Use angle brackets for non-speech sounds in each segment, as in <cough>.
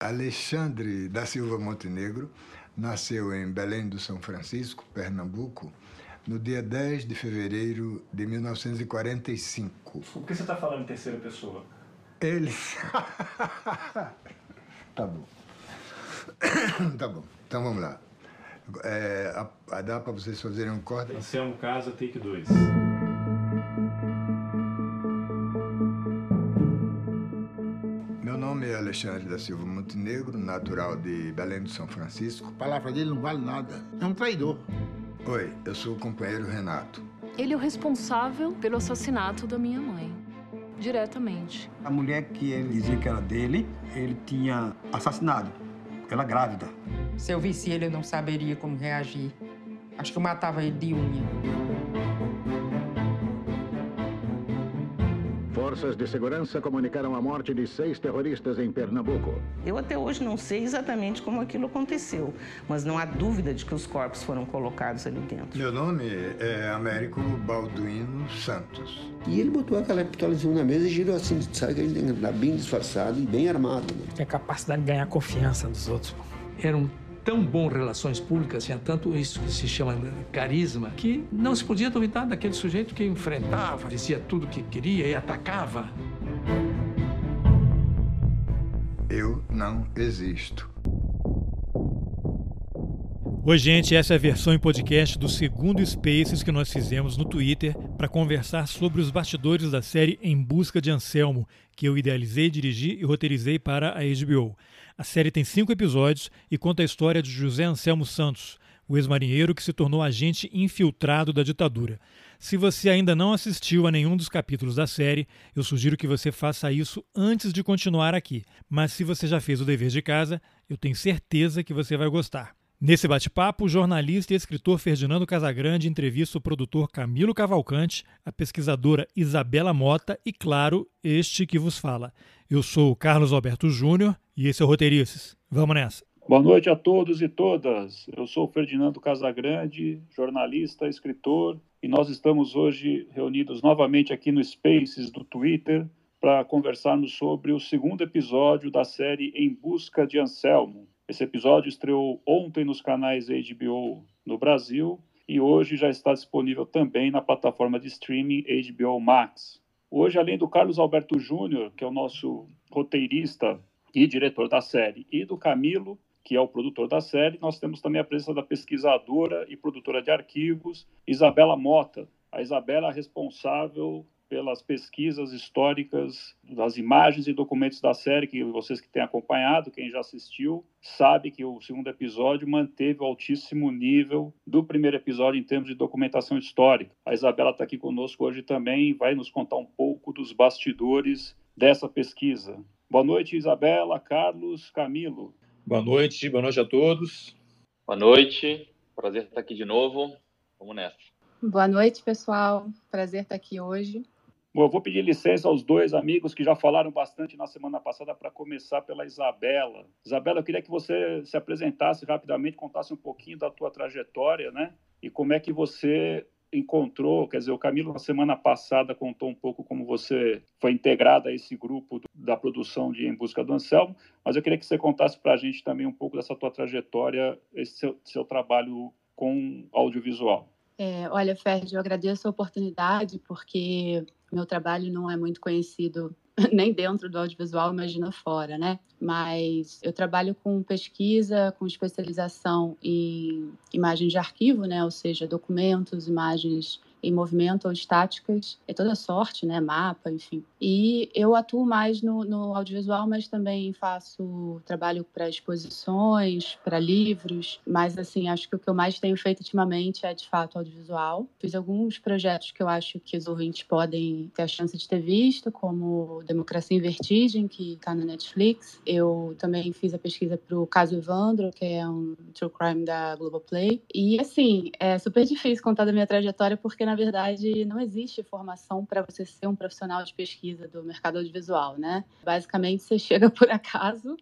Alexandre da Silva Montenegro nasceu em Belém do São Francisco, Pernambuco, no dia 10 de fevereiro de 1945. Por que você está falando em terceira pessoa? Ele. <laughs> tá bom. <coughs> tá bom. Então vamos lá. É, a, a, dá para vocês fazerem um corte? Anselmo Casa, take 2. Alexandre da Silva Montenegro, natural de Belém do São Francisco. A palavra dele não vale nada. É um traidor. Oi, eu sou o companheiro Renato. Ele é o responsável pelo assassinato da minha mãe. Diretamente. A mulher que ele dizia que era dele, ele tinha assassinado. Ela grávida. Se eu visse ele, eu não saberia como reagir. Acho que eu matava ele de unha. Forças de segurança comunicaram a morte de seis terroristas em Pernambuco. Eu até hoje não sei exatamente como aquilo aconteceu, mas não há dúvida de que os corpos foram colocados ali dentro. Meu nome é Américo Balduino Santos. E ele botou aquela pistola na mesa e girou assim, sabe andar bem disfarçado e bem armado. Né? Tem a capacidade de ganhar confiança dos outros. Era um tão bom relações públicas, tinha tanto isso que se chama carisma, que não se podia duvidar daquele sujeito que enfrentava, dizia tudo que queria e atacava. Eu não existo. Oi, gente, essa é a versão em podcast do segundo Spaces que nós fizemos no Twitter para conversar sobre os bastidores da série Em Busca de Anselmo, que eu idealizei, dirigi e roteirizei para a HBO. A série tem cinco episódios e conta a história de José Anselmo Santos, o ex-marinheiro que se tornou agente infiltrado da ditadura. Se você ainda não assistiu a nenhum dos capítulos da série, eu sugiro que você faça isso antes de continuar aqui. Mas se você já fez o dever de casa, eu tenho certeza que você vai gostar. Nesse bate-papo, o jornalista e escritor Ferdinando Casagrande entrevista o produtor Camilo Cavalcante, a pesquisadora Isabela Mota e, claro, este que vos fala. Eu sou o Carlos Alberto Júnior e esse é o Roteirices. Vamos nessa. Boa noite a todos e todas. Eu sou Ferdinando Casagrande, jornalista, escritor, e nós estamos hoje reunidos novamente aqui no Spaces do Twitter para conversarmos sobre o segundo episódio da série Em Busca de Anselmo, esse episódio estreou ontem nos canais HBO no Brasil e hoje já está disponível também na plataforma de streaming HBO Max. Hoje, além do Carlos Alberto Júnior, que é o nosso roteirista e diretor da série, e do Camilo, que é o produtor da série, nós temos também a presença da pesquisadora e produtora de arquivos, Isabela Mota. A Isabela é responsável pelas pesquisas históricas das imagens e documentos da série que vocês que têm acompanhado, quem já assistiu, sabe que o segundo episódio manteve o altíssimo nível do primeiro episódio em termos de documentação histórica. A Isabela está aqui conosco hoje também e vai nos contar um pouco dos bastidores dessa pesquisa. Boa noite, Isabela, Carlos, Camilo. Boa noite, boa noite a todos. Boa noite, prazer estar aqui de novo. Vamos nessa. Boa noite, pessoal. Prazer estar aqui hoje. Bom, eu vou pedir licença aos dois amigos que já falaram bastante na semana passada para começar pela Isabela. Isabela, eu queria que você se apresentasse rapidamente, contasse um pouquinho da tua trajetória, né? E como é que você encontrou, quer dizer, o Camilo na semana passada contou um pouco como você foi integrada a esse grupo da produção de Em Busca do Anselmo, mas eu queria que você contasse para a gente também um pouco dessa tua trajetória, esse seu, seu trabalho com audiovisual. É, olha, Ferdi, eu agradeço a oportunidade, porque meu trabalho não é muito conhecido <laughs> nem dentro do audiovisual, imagina fora, né? Mas eu trabalho com pesquisa, com especialização em imagens de arquivo, né? Ou seja, documentos, imagens em movimento ou estáticas, é toda sorte, né? Mapa, enfim. E eu atuo mais no, no audiovisual, mas também faço trabalho para exposições, para livros. Mas, assim, acho que o que eu mais tenho feito ultimamente é, de fato, audiovisual. Fiz alguns projetos que eu acho que os ouvintes podem ter a chance de ter visto, como Democracia em Vertigem, que está na Netflix. Eu também fiz a pesquisa para o Caso Evandro, que é um true crime da Globoplay. E, assim, é super difícil contar da minha trajetória, porque na verdade, não existe formação para você ser um profissional de pesquisa do mercado audiovisual, né? Basicamente, você <laughs> chega por acaso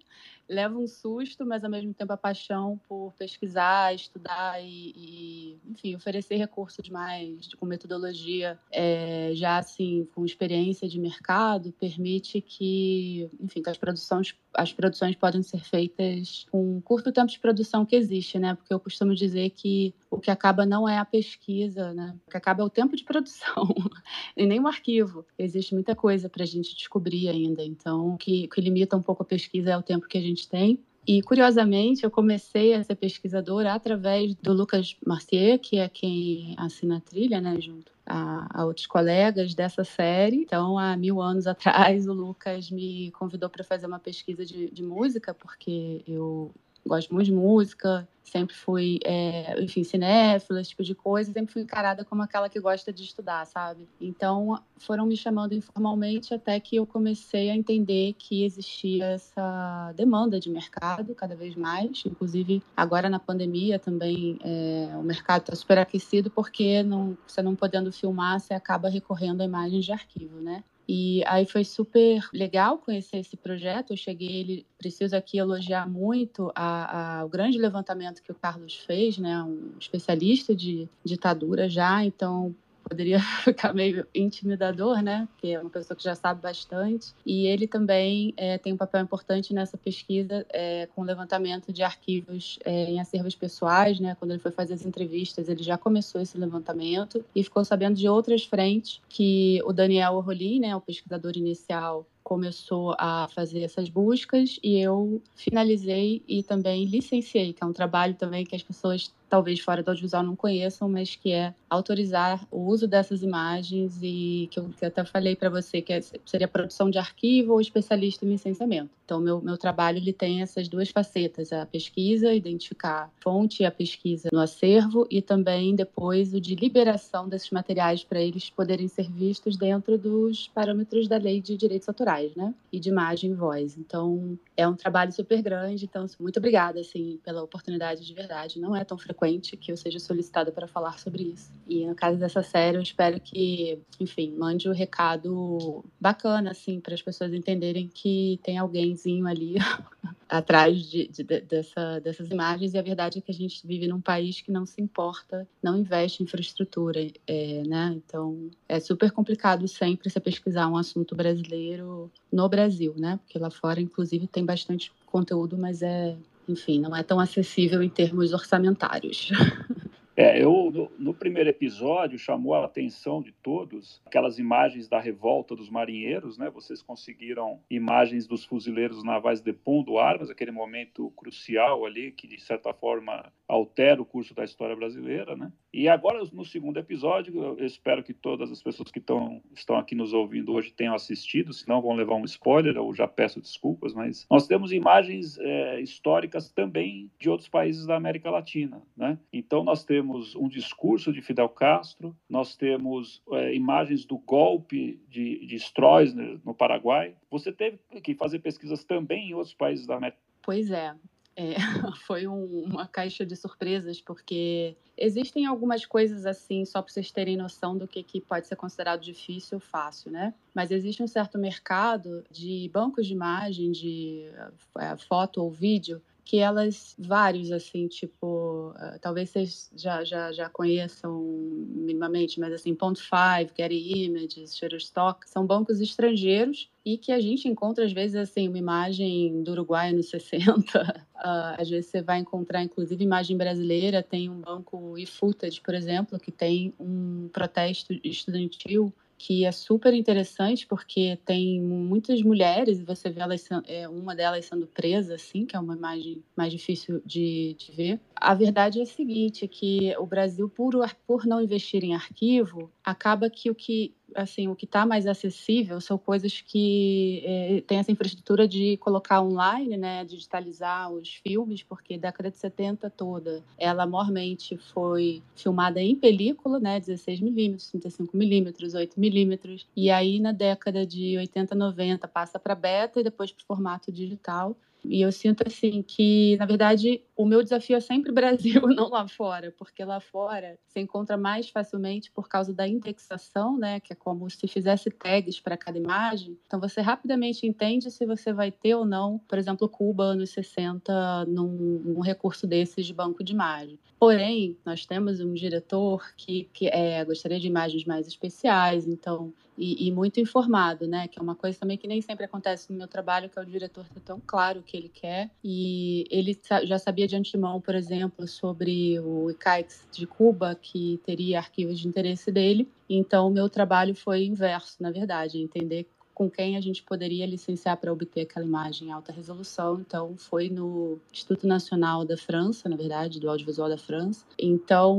leva um susto, mas ao mesmo tempo a paixão por pesquisar, estudar e, e enfim, oferecer recursos mais com metodologia é, já assim com experiência de mercado permite que, enfim, que as produções as produções podem ser feitas com um curto tempo de produção que existe, né? Porque eu costumo dizer que o que acaba não é a pesquisa, né? O que acaba é o tempo de produção <laughs> e nem o arquivo. Existe muita coisa para a gente descobrir ainda. Então, o que, o que limita um pouco a pesquisa é o tempo que a gente tem. E, curiosamente, eu comecei a ser pesquisadora através do Lucas Marcier, que é quem assina a trilha, né, junto a, a, outros colegas dessa série. Então, há mil anos atrás, o Lucas me convidou para fazer uma pesquisa de, de música, porque eu gosto muito de música, sempre fui, é, enfim, cinéfila, esse tipo de coisa, sempre fui encarada como aquela que gosta de estudar, sabe? Então, foram me chamando informalmente até que eu comecei a entender que existia essa demanda de mercado cada vez mais, inclusive agora na pandemia também é, o mercado está super aquecido porque não, você não podendo filmar, você acaba recorrendo a imagens de arquivo, né? E aí foi super legal conhecer esse projeto. Eu cheguei, ele preciso aqui elogiar muito a, a, o grande levantamento que o Carlos fez, né, um especialista de ditadura já. Então poderia <laughs> ficar meio intimidador, né? Porque é uma pessoa que já sabe bastante. E ele também é, tem um papel importante nessa pesquisa é, com levantamento de arquivos é, em acervos pessoais, né? Quando ele foi fazer as entrevistas, ele já começou esse levantamento e ficou sabendo de outras frentes que o Daniel Orolin, né, o pesquisador inicial, começou a fazer essas buscas e eu finalizei e também licenciei, que é um trabalho também que as pessoas talvez fora do audiovisual não conheçam, mas que é autorizar o uso dessas imagens e que eu, que eu até falei para você que é, seria produção de arquivo ou especialista em licenciamento. Então, meu, meu trabalho ele tem essas duas facetas, a pesquisa, identificar a fonte e a pesquisa no acervo e também depois o de liberação desses materiais para eles poderem ser vistos dentro dos parâmetros da lei de direitos autorais, né? E de imagem e voz. Então, é um trabalho super grande, então muito obrigada assim pela oportunidade de verdade. Não é tão frequente frequente que eu seja solicitada para falar sobre isso. E no caso dessa série, eu espero que, enfim, mande o um recado bacana, assim, para as pessoas entenderem que tem alguémzinho ali <laughs> atrás de, de, dessa, dessas imagens. E a verdade é que a gente vive num país que não se importa, não investe em infraestrutura, é, né? Então, é super complicado sempre você pesquisar um assunto brasileiro no Brasil, né? Porque lá fora, inclusive, tem bastante conteúdo, mas é enfim, não é tão acessível em termos orçamentários. <laughs> É, eu no, no, primeiro episódio chamou a atenção de todos aquelas imagens da revolta dos marinheiros, né? Vocês conseguiram imagens dos fuzileiros navais depondo armas, aquele momento crucial ali que de certa forma altera o curso da história brasileira, né? E agora no segundo episódio, eu espero que todas as pessoas que estão estão aqui nos ouvindo hoje tenham assistido, senão vão levar um spoiler, eu já peço desculpas, mas nós temos imagens é, históricas também de outros países da América Latina, né? Então nós temos temos um discurso de Fidel Castro, nós temos é, imagens do golpe de, de Stroessner no Paraguai. Você teve que fazer pesquisas também em outros países da América. Pois é, é, <laughs> foi um, uma caixa de surpresas, porque existem algumas coisas assim, só para vocês terem noção do que, que pode ser considerado difícil ou fácil, né? Mas existe um certo mercado de bancos de imagem, de é, foto ou vídeo, que elas, vários, assim, tipo, uh, talvez vocês já, já, já conheçam minimamente, mas assim, Pont5, Getty Images, Shutterstock, são bancos estrangeiros e que a gente encontra, às vezes, assim, uma imagem do Uruguai nos 60, uh, às vezes você vai encontrar, inclusive, imagem brasileira, tem um banco eFootage, por exemplo, que tem um protesto estudantil que é super interessante porque tem muitas mulheres e você vê elas, é, uma delas sendo presa, assim, que é uma imagem mais difícil de, de ver. A verdade é a seguinte, que o Brasil, por, por não investir em arquivo, acaba que o que assim, o que está mais acessível são coisas que é, tem essa infraestrutura de colocar online, né, digitalizar os filmes, porque década de 70 toda, ela mormente foi filmada em película, né, 16 milímetros, 35 milímetros, 8 milímetros, e aí na década de 80, 90 passa para beta e depois para o formato digital. E eu sinto assim que, na verdade, o meu desafio é sempre Brasil, <laughs> não lá fora, porque lá fora você encontra mais facilmente por causa da indexação, né, que é como se fizesse tags para cada imagem. Então você rapidamente entende se você vai ter ou não, por exemplo, Cuba anos 60 num, num recurso desses de banco de imagem. Porém, nós temos um diretor que, que é, gostaria de imagens mais especiais, então e, e, muito informado, né? Que é uma coisa também que nem sempre acontece no meu trabalho, que é o diretor ter tão claro o que ele quer. E ele já sabia de antemão, por exemplo, sobre o ICAIX de Cuba, que teria arquivos de interesse dele. Então, o meu trabalho foi inverso, na verdade, entender com quem a gente poderia licenciar para obter aquela imagem em alta resolução. Então, foi no Instituto Nacional da França, na verdade, do Audiovisual da França. Então,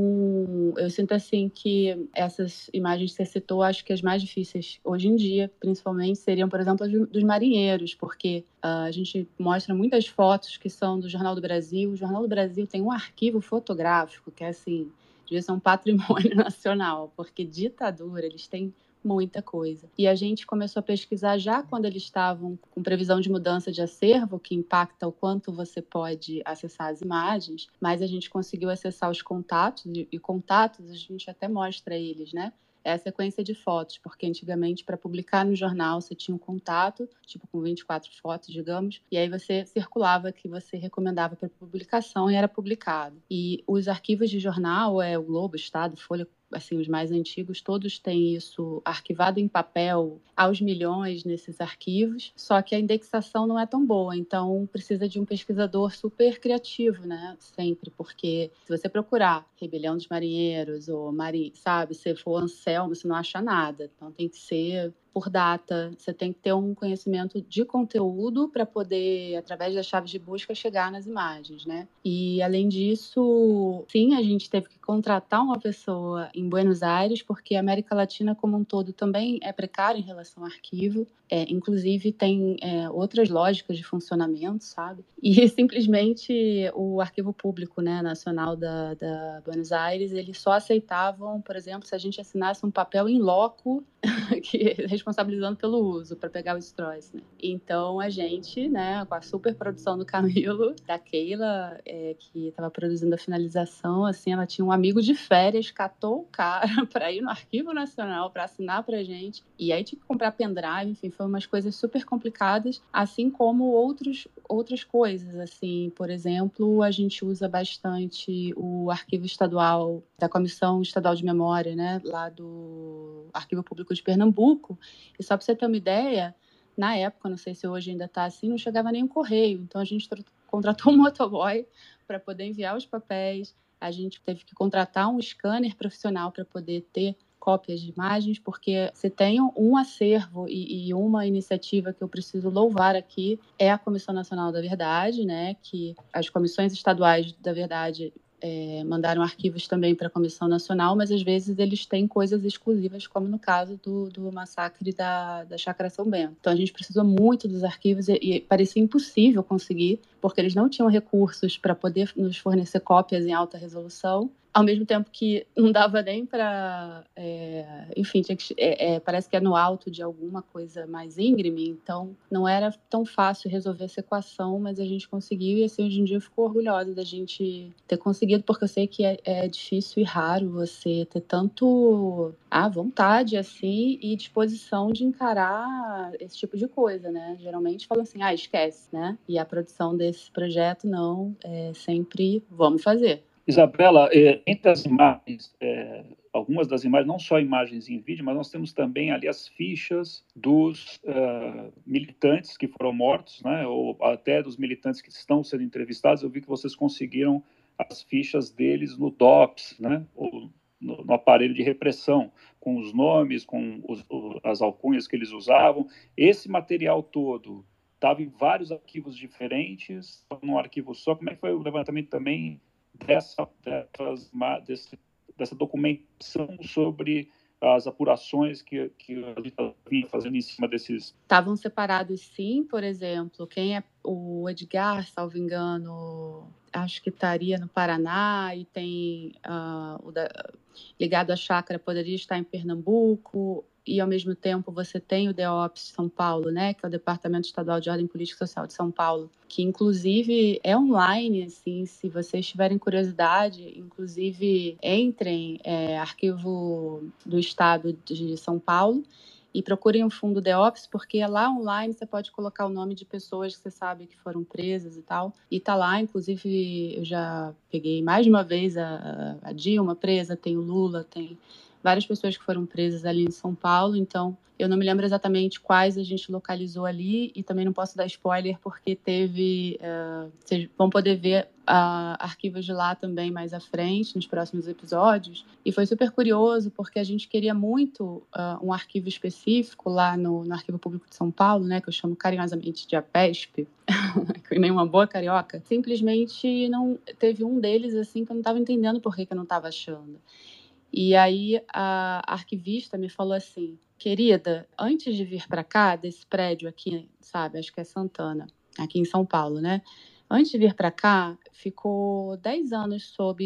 eu sinto assim que essas imagens que você citou, acho que as mais difíceis hoje em dia, principalmente, seriam, por exemplo, as dos marinheiros, porque uh, a gente mostra muitas fotos que são do Jornal do Brasil. O Jornal do Brasil tem um arquivo fotográfico que é assim, devia ser um patrimônio <laughs> nacional, porque ditadura, eles têm muita coisa. E a gente começou a pesquisar já quando eles estavam com previsão de mudança de acervo, que impacta o quanto você pode acessar as imagens, mas a gente conseguiu acessar os contatos, e, contatos a gente até mostra eles, né? é a sequência de fotos, porque antigamente para publicar no jornal você tinha um contato, tipo com 24 fotos, digamos, e aí você circulava que você recomendava para publicação e era publicado. E os arquivos de jornal, é o Globo, Estado, Folha, assim, os mais antigos, todos têm isso arquivado em papel aos milhões nesses arquivos, só que a indexação não é tão boa, então precisa de um pesquisador super criativo, né? Sempre, porque se você procurar Rebelião dos Marinheiros ou Mari, sabe, se for Anselmo, você não acha nada. Então tem que ser por data, você tem que ter um conhecimento de conteúdo para poder, através das chaves de busca, chegar nas imagens, né? E além disso, sim, a gente teve que contratar uma pessoa em Buenos Aires, porque a América Latina como um todo também é precária em relação ao arquivo. É, inclusive tem é, outras lógicas de funcionamento, sabe? <laughs> E simplesmente o arquivo público, né, nacional da, da Buenos Aires, eles só aceitavam, por exemplo, se a gente assinasse um papel em loco <laughs> que responsabilizando pelo uso para pegar o Stroess, né? Então a gente, né, com a super produção do Camilo, <laughs> da Keila, é, que estava produzindo a finalização, assim, ela tinha um amigo de férias, catou o cara <laughs> para ir no Arquivo Nacional para assinar para gente, e aí tinha que comprar pendrive, enfim, foi umas coisas super complicadas, assim como outros, outras coisas, assim, por exemplo, a gente usa bastante o arquivo estadual da Comissão Estadual de Memória, né, lá do Arquivo Público de Pernambuco, e só para você ter uma ideia, na época, não sei se hoje ainda está assim, não chegava nem um correio, então a gente contratou um <laughs> motoboy para poder enviar os papéis, a gente teve que contratar um scanner profissional para poder ter cópias de imagens, porque se tem um acervo e, e, uma iniciativa que eu preciso louvar aqui é a Comissão Nacional da Verdade, né? Que as comissões estaduais da verdade é, mandaram arquivos também para a Comissão Nacional, mas às vezes eles têm coisas exclusivas, como no caso do, do massacre da, da Chácara São Bento. Então a gente precisou muito dos arquivos e, e parecia impossível conseguir, porque eles não tinham recursos para poder nos fornecer cópias em alta resolução ao mesmo tempo que não dava nem para. É, enfim, que, é, é, parece que é no alto de alguma coisa mais íngreme, então não era tão fácil resolver essa equação, mas a gente conseguiu e assim, hoje em dia eu fico orgulhosa da gente ter conseguido, porque eu sei que é, é difícil e raro você ter tanto a vontade assim e disposição de encarar esse tipo de coisa, né? Geralmente falam assim, ah, esquece, né? E a produção desse projeto não, é sempre vamos fazer. Isabela, é, entre as imagens, é, algumas das imagens, não só imagens em vídeo, mas nós temos também ali as fichas dos uh, militantes que foram mortos, né, ou até dos militantes que estão sendo entrevistados. Eu vi que vocês conseguiram as fichas deles no DOPS, né, ou no, no aparelho de repressão, com os nomes, com os, as alcunhas que eles usavam. Esse material todo estava em vários arquivos diferentes, num arquivo só. Como é que foi o levantamento também dessa, desse, dessa documentação sobre as apurações que, que a gente vinha fazendo em cima desses. Estavam separados, sim, por exemplo, quem é o Edgar, salvo engano, acho que estaria no Paraná, e tem uh, da, ligado à chácara, poderia estar em Pernambuco. e ao mesmo tempo você tem o DEOPS São Paulo, né, que é o Departamento Estadual de Ordem Política e Social de São Paulo, que inclusive é online, assim, se vocês tiverem curiosidade, inclusive entrem é, arquivo do Estado de São Paulo e procurem o fundo DEOPS, porque lá online você pode colocar o nome de pessoas que você sabe que foram presas e tal. E tá lá, inclusive, eu já peguei mais de uma vez a, a Dilma presa, tem o Lula, tem várias pessoas que foram presas ali em São Paulo, então eu não me lembro exatamente quais a gente localizou ali e também não posso dar spoiler porque teve. Uh, vocês vão poder ver uh, arquivos de lá também mais à frente, nos próximos episódios. E foi super curioso porque a gente queria muito uh, um arquivo específico lá no, no Arquivo Público de São Paulo, né, que eu chamo carinhosamente de APESP, <laughs> que nem uma boa carioca. Simplesmente não teve um deles assim que eu não estava entendendo por que, que eu não estava achando. E aí a arquivista me falou assim: querida, antes de vir para cá, desse prédio aqui, sabe, acho que é Santana, aqui em São Paulo, né? Antes de vir para cá, ficou 10 anos sob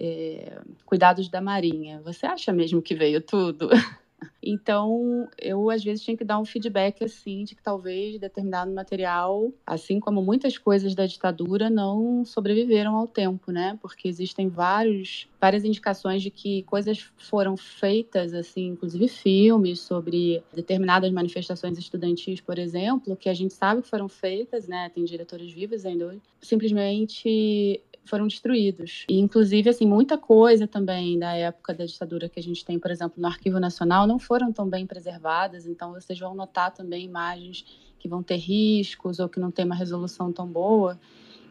é, cuidados da Marinha. Você acha mesmo que veio tudo? <laughs> Então, eu às vezes tinha que dar um feedback assim de que talvez determinado material, assim como muitas coisas da ditadura, não sobreviveram ao tempo, né? Porque existem vários, várias indicações de que coisas foram feitas, assim, inclusive filmes sobre determinadas manifestações estudantis, por exemplo, que a gente sabe que foram feitas, né? Tem diretores vivos ainda hoje, simplesmente foram destruídos. E, inclusive, assim, muita coisa também da época da ditadura que a gente tem, por exemplo, no Arquivo Nacional, não foram tão bem preservadas. Então, vocês vão notar também imagens que vão ter riscos ou que não tem uma resolução tão boa.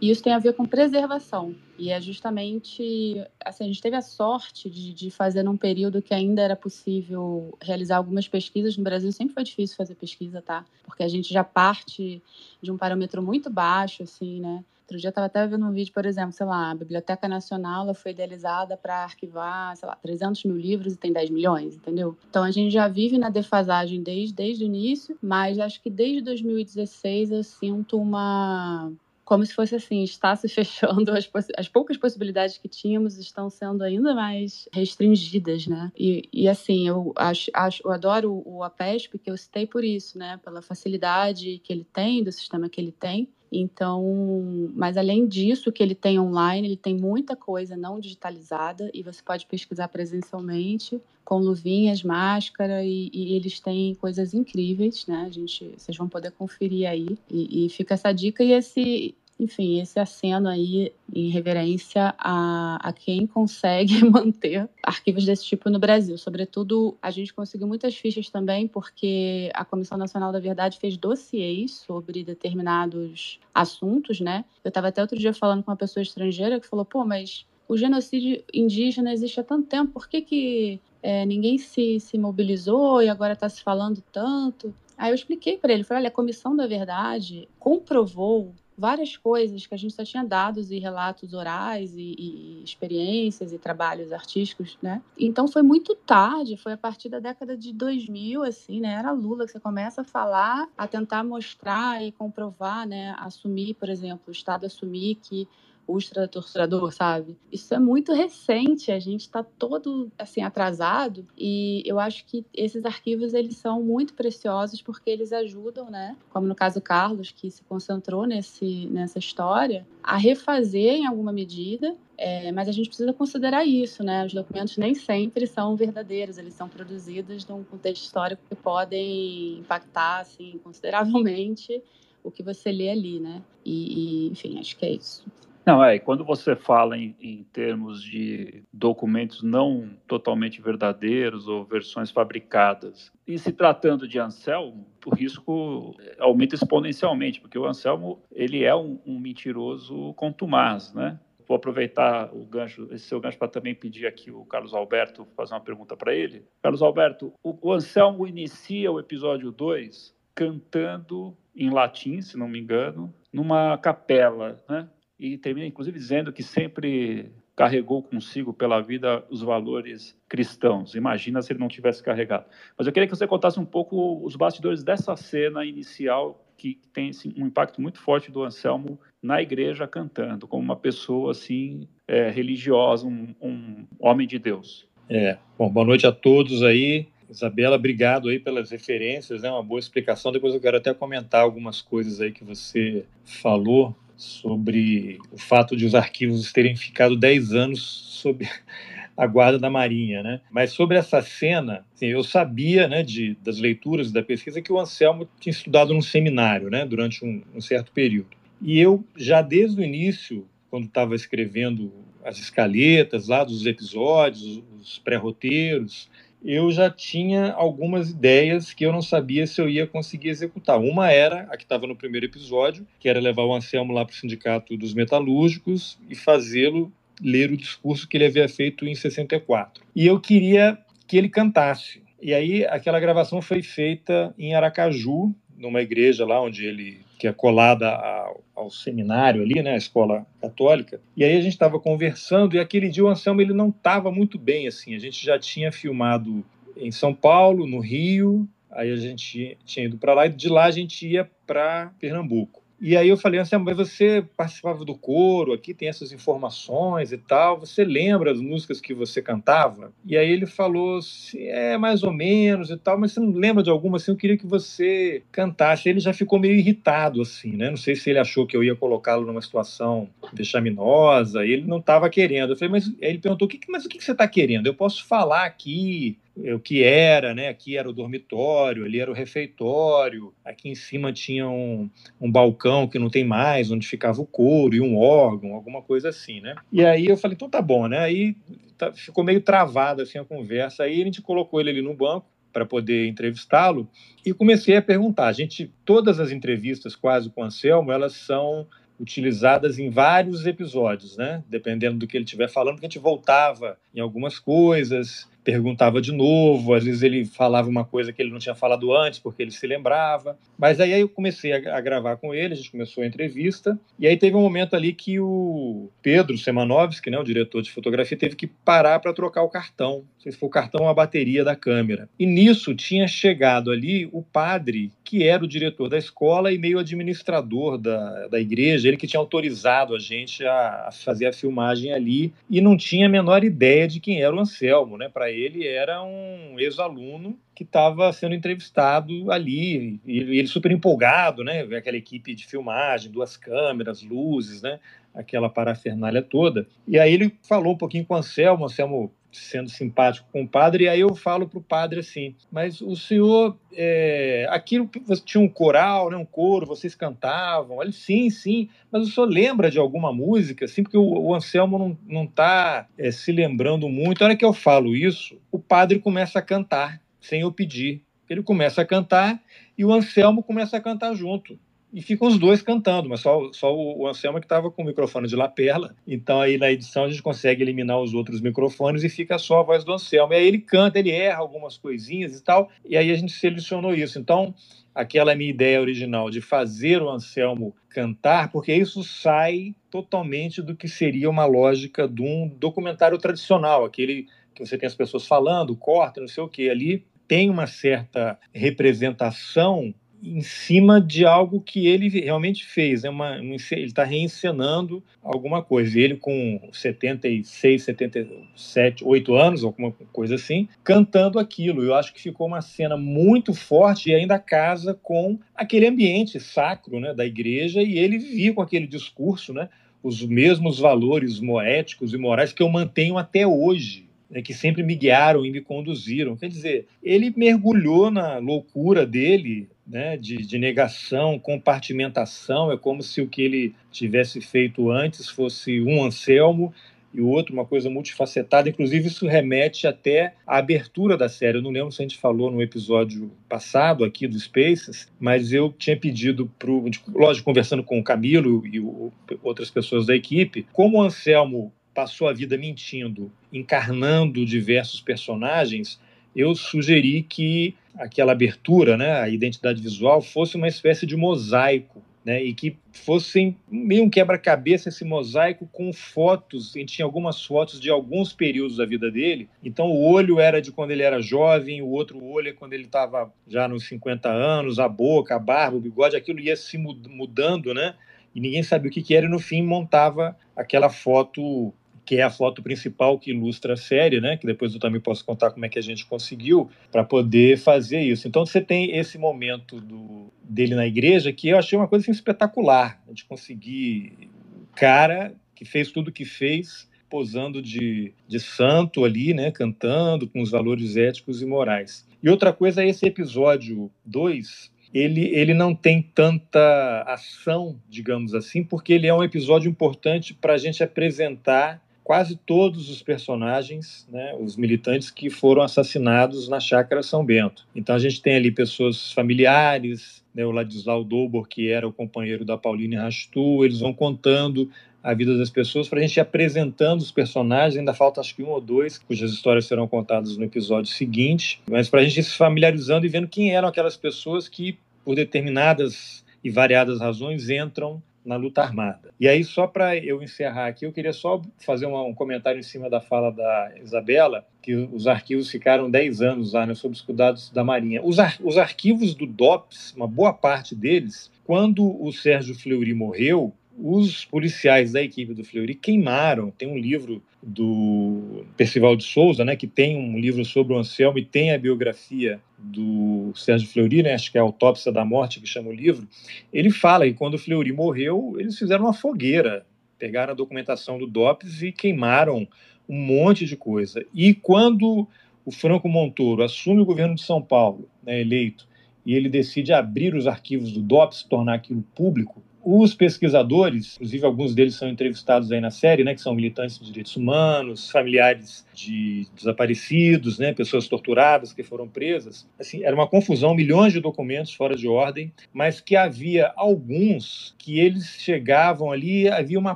E isso tem a ver com preservação. E é justamente. Assim, a gente teve a sorte de, de fazer num período que ainda era possível realizar algumas pesquisas. No Brasil sempre foi difícil fazer pesquisa, tá? Porque a gente já parte de um parâmetro muito baixo, assim, né? Outro dia eu estava até vendo um vídeo, por exemplo, sei lá, a Biblioteca Nacional ela foi idealizada para arquivar, sei lá, 300 mil livros e tem 10 milhões, entendeu? Então a gente já vive na defasagem desde, desde o início, mas acho que desde 2016 eu sinto uma como se fosse assim, está se <laughs> fechando, as, as, poucas possibilidades que tínhamos estão sendo ainda mais restringidas, né? E, e assim, eu acho, acho, eu adoro o APESP, que eu citei por isso, né? Pela facilidade que ele tem, do sistema que ele tem. Então, mas além disso, que ele tem online, ele tem muita coisa não digitalizada e você pode pesquisar presencialmente com luvinhas, máscara e, e eles têm coisas incríveis, né? A gente, vocês vão poder conferir aí e, e fica essa dica e esse enfim, esse aceno aí em reverência a, a quem consegue <laughs> manter arquivos desse tipo no Brasil. Sobretudo, a gente conseguiu muitas fichas também, porque a Comissão Nacional da Verdade fez dossiês sobre determinados assuntos, né? Eu estava até outro dia falando com uma pessoa estrangeira que falou, pô, mas o genocídio indígena existe há tanto tempo, por que, que é, ninguém se, se mobilizou e agora está se falando tanto? Aí eu expliquei para ele, falei, olha, a Comissão da Verdade comprovou várias coisas que a gente só tinha dados e relatos orais e, e, experiências e trabalhos artísticos, né? Então foi muito tarde, foi a partir da década de 2000, assim, né? Era Lula que você começa a falar, a tentar mostrar e comprovar, né? Assumir, por exemplo, o Estado assumir que ultra torturador, sabe? Isso é muito recente, a gente está todo assim atrasado e eu acho que esses arquivos eles são muito preciosos porque eles ajudam, né? Como no caso Carlos que se concentrou nesse nessa história a refazer em alguma medida é, mas a gente precisa considerar isso, né? Os documentos nem sempre são verdadeiros, eles são produzidos num contexto histórico que podem impactar, assim, consideravelmente o que você lê ali, né? E, e enfim, acho que é isso. Não, é, quando você fala em, em, termos de documentos não totalmente verdadeiros ou versões fabricadas, e se tratando de Anselmo, o risco aumenta exponencialmente, porque o Anselmo ele é um, um mentiroso contumaz, né? Vou aproveitar o gancho, esse seu gancho para também pedir aqui o Carlos Alberto fazer uma pergunta para ele. Carlos Alberto, o, o Anselmo inicia o episódio 2 cantando em latim, se não me engano, numa capela, né? E termina inclusive dizendo que sempre carregou consigo pela vida os valores cristãos. Imagina se ele não tivesse carregado. Mas eu queria que você contasse um pouco os bastidores dessa cena inicial que tem assim, um impacto muito forte do Anselmo na igreja cantando, como uma pessoa assim é, religiosa, um, um, homem de Deus. É, bom, boa noite a todos aí. Isabela, obrigado aí pelas referências, né? Uma boa explicação. Depois eu quero até comentar algumas coisas aí que você falou sobre o fato de os arquivos terem ficado 10 anos sob <laughs> a guarda da Marinha, né? Mas sobre essa cena, assim, eu sabia, né, de, das leituras da pesquisa que o Anselmo tinha estudado num seminário, né, durante um, um certo período. E eu já desde o início, quando estava escrevendo as escaletas lá dos episódios, os pré-roteiros, eu já tinha algumas ideias que eu não sabia se eu ia conseguir executar. Uma era a que estava no primeiro episódio, que era levar o Anselmo lá para o Sindicato dos Metalúrgicos e fazê-lo ler o discurso que ele havia feito em 64. E eu queria que ele cantasse. E aí aquela gravação foi feita em Aracaju, numa igreja lá onde ele que é colada ao, ao, seminário ali, né, a escola católica. E aí a gente estava conversando e aquele dia o Anselmo ele não estava muito bem assim. A gente já tinha filmado em São Paulo, no Rio, aí a gente tinha ido para lá e de lá a gente ia para Pernambuco. E aí eu falei assim, mas você participava do coro, aqui tem essas informações e tal, você lembra as músicas que você cantava? E aí ele falou assim, é, mais ou menos e tal, mas você não lembra de alguma, assim, eu queria que você cantasse. Ele já ficou meio irritado, assim, né? Não sei se ele achou que eu ia colocá-lo numa situação vexaminosa, ele não estava querendo. Eu falei, mas aí ele perguntou, mas o que você está querendo? Eu posso falar aqui, o que era, né? Aqui era o dormitório, ali era o refeitório, aqui em cima tinha um, um balcão que não tem mais, onde ficava o couro e um órgão, alguma coisa assim, né? E aí eu falei, então tá bom, né? Aí tá, ficou meio travada assim a conversa, aí a gente colocou ele ali no banco para poder entrevistá-lo e comecei a perguntar. A gente, todas as entrevistas quase com o Anselmo, elas são utilizadas em vários episódios, né? Dependendo do que ele estiver falando, porque a gente voltava em algumas coisas, perguntava de novo, às vezes ele falava uma coisa que ele não tinha falado antes, porque ele se lembrava. Mas aí eu comecei a, gravar com ele, a gente começou a entrevista, e aí teve um momento ali que o Pedro Semanovski, né, o diretor de fotografia, teve que parar para trocar o cartão. Não sei se foi o cartão ou a bateria da câmera. E nisso tinha chegado ali o padre, que era o diretor da escola e meio administrador da, da igreja, ele que tinha autorizado a gente a, a fazer a filmagem ali, e não tinha a menor ideia de quem era o Anselmo, né, para ele era um ex-aluno que estava sendo entrevistado ali, e ele super empolgado, né? Aquela equipe de filmagem, duas câmeras, luzes, né? Aquela parafernália toda. E aí ele falou um pouquinho com o Anselmo, o Anselmo sendo simpático com o padre, e aí eu falo para o padre assim, mas o senhor, é, aquilo que você tinha um coral, né, um coro, vocês cantavam, ele, sim, sim, mas o senhor lembra de alguma música, assim, porque o, o Anselmo não está é, se lembrando muito, a hora que eu falo isso, o padre começa a cantar, sem eu pedir, ele começa a cantar e o Anselmo começa a cantar junto e ficam os dois cantando, mas só, só o Anselmo que estava com o microfone de lapela. Então aí na edição a gente consegue eliminar os outros microfones e fica só a voz do Anselmo. E aí ele canta, ele erra algumas coisinhas e tal, e aí a gente selecionou isso. Então aquela minha ideia original de fazer o Anselmo cantar, porque isso sai totalmente do que seria uma lógica de um documentário tradicional, aquele que você tem as pessoas falando, corta, não sei o que ali, tem uma certa representação em cima de algo que ele realmente fez. É uma, ele está reencenando alguma coisa. Ele, com 76, 77, 8 anos, alguma coisa assim, cantando aquilo. Eu acho que ficou uma cena muito forte e ainda casa com aquele ambiente sacro né, da igreja e ele vivia com aquele discurso, né, os mesmos valores moéticos e morais que eu mantenho até hoje né, que sempre me guiaram e me conduziram. Quer dizer, ele mergulhou na loucura dele, né, de, de, negação, compartimentação. É como se o que ele tivesse feito antes fosse um Anselmo e o outro uma coisa multifacetada. Inclusive, isso remete até à abertura da série. Eu não lembro se a gente falou no episódio passado aqui do Spaces, mas eu tinha pedido para lógico, conversando com o Camilo e o, outras pessoas da equipe, como o Anselmo passou a vida mentindo, encarnando diversos personagens, eu sugeri que aquela abertura, né, a identidade visual, fosse uma espécie de mosaico, né, e que fosse meio um quebra-cabeça esse mosaico com fotos, gente tinha algumas fotos de alguns períodos da vida dele, então o olho era de quando ele era jovem, o outro olho é quando ele estava já nos 50 anos, a boca, a barba, o bigode, aquilo ia se mudando, né, e ninguém sabia o que, que era, e no fim montava aquela foto que é a foto principal que ilustra a série, né? Que depois eu também posso contar como é que a gente conseguiu para poder fazer isso. Então você tem esse momento do, dele na igreja que eu achei uma coisa assim, espetacular, de conseguir cara que fez tudo o que fez posando de, de santo ali, né, cantando com os valores éticos e morais. E outra coisa é esse episódio 2, ele, ele não tem tanta ação, digamos assim, porque ele é um episódio importante para a gente apresentar quase todos os personagens, né, os militantes que foram assassinados na chácara São Bento. Então a gente tem ali pessoas familiares, né, o Ladislau Dobor, que era o companheiro da Pauline Rastu, eles vão contando a vida das pessoas, para a gente ir apresentando os personagens. Ainda falta acho que um ou dois, cujas histórias serão contadas no episódio seguinte, mas para a gente ir se familiarizando e vendo quem eram aquelas pessoas que, por determinadas e variadas razões, entram na luta armada. E aí, só para eu encerrar aqui, eu queria só fazer uma, um comentário em cima da fala da Isabela, que os arquivos ficaram 10 anos lá, né, sob os cuidados da Marinha. Os, ar, os arquivos do DOPS, uma boa parte deles, quando o Sérgio Fleury morreu, os policiais da equipe do Fleury queimaram. Tem um livro do Percival de Souza, né, que tem um livro sobre o Anselmo e tem a biografia do Sérgio Fleury, né, acho que é a Autópsia da Morte, que chama o livro. Ele fala que quando o Fleury morreu, eles fizeram uma fogueira, pegaram a documentação do DOPS e queimaram um monte de coisa. E quando o Franco Montoro assume o governo de São Paulo, né, eleito, e ele decide abrir os arquivos do DOPS, tornar aquilo público, os pesquisadores, inclusive alguns deles são entrevistados aí na série, né, que são militantes de direitos humanos, familiares de desaparecidos, né, pessoas torturadas que foram presas. Assim, era uma confusão, milhões de documentos fora de ordem, mas que havia alguns que eles chegavam ali, havia uma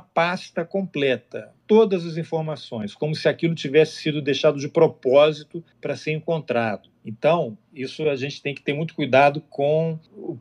pasta completa, todas as informações, como se aquilo tivesse sido deixado de propósito para ser encontrado. Então, isso a gente tem que ter muito cuidado com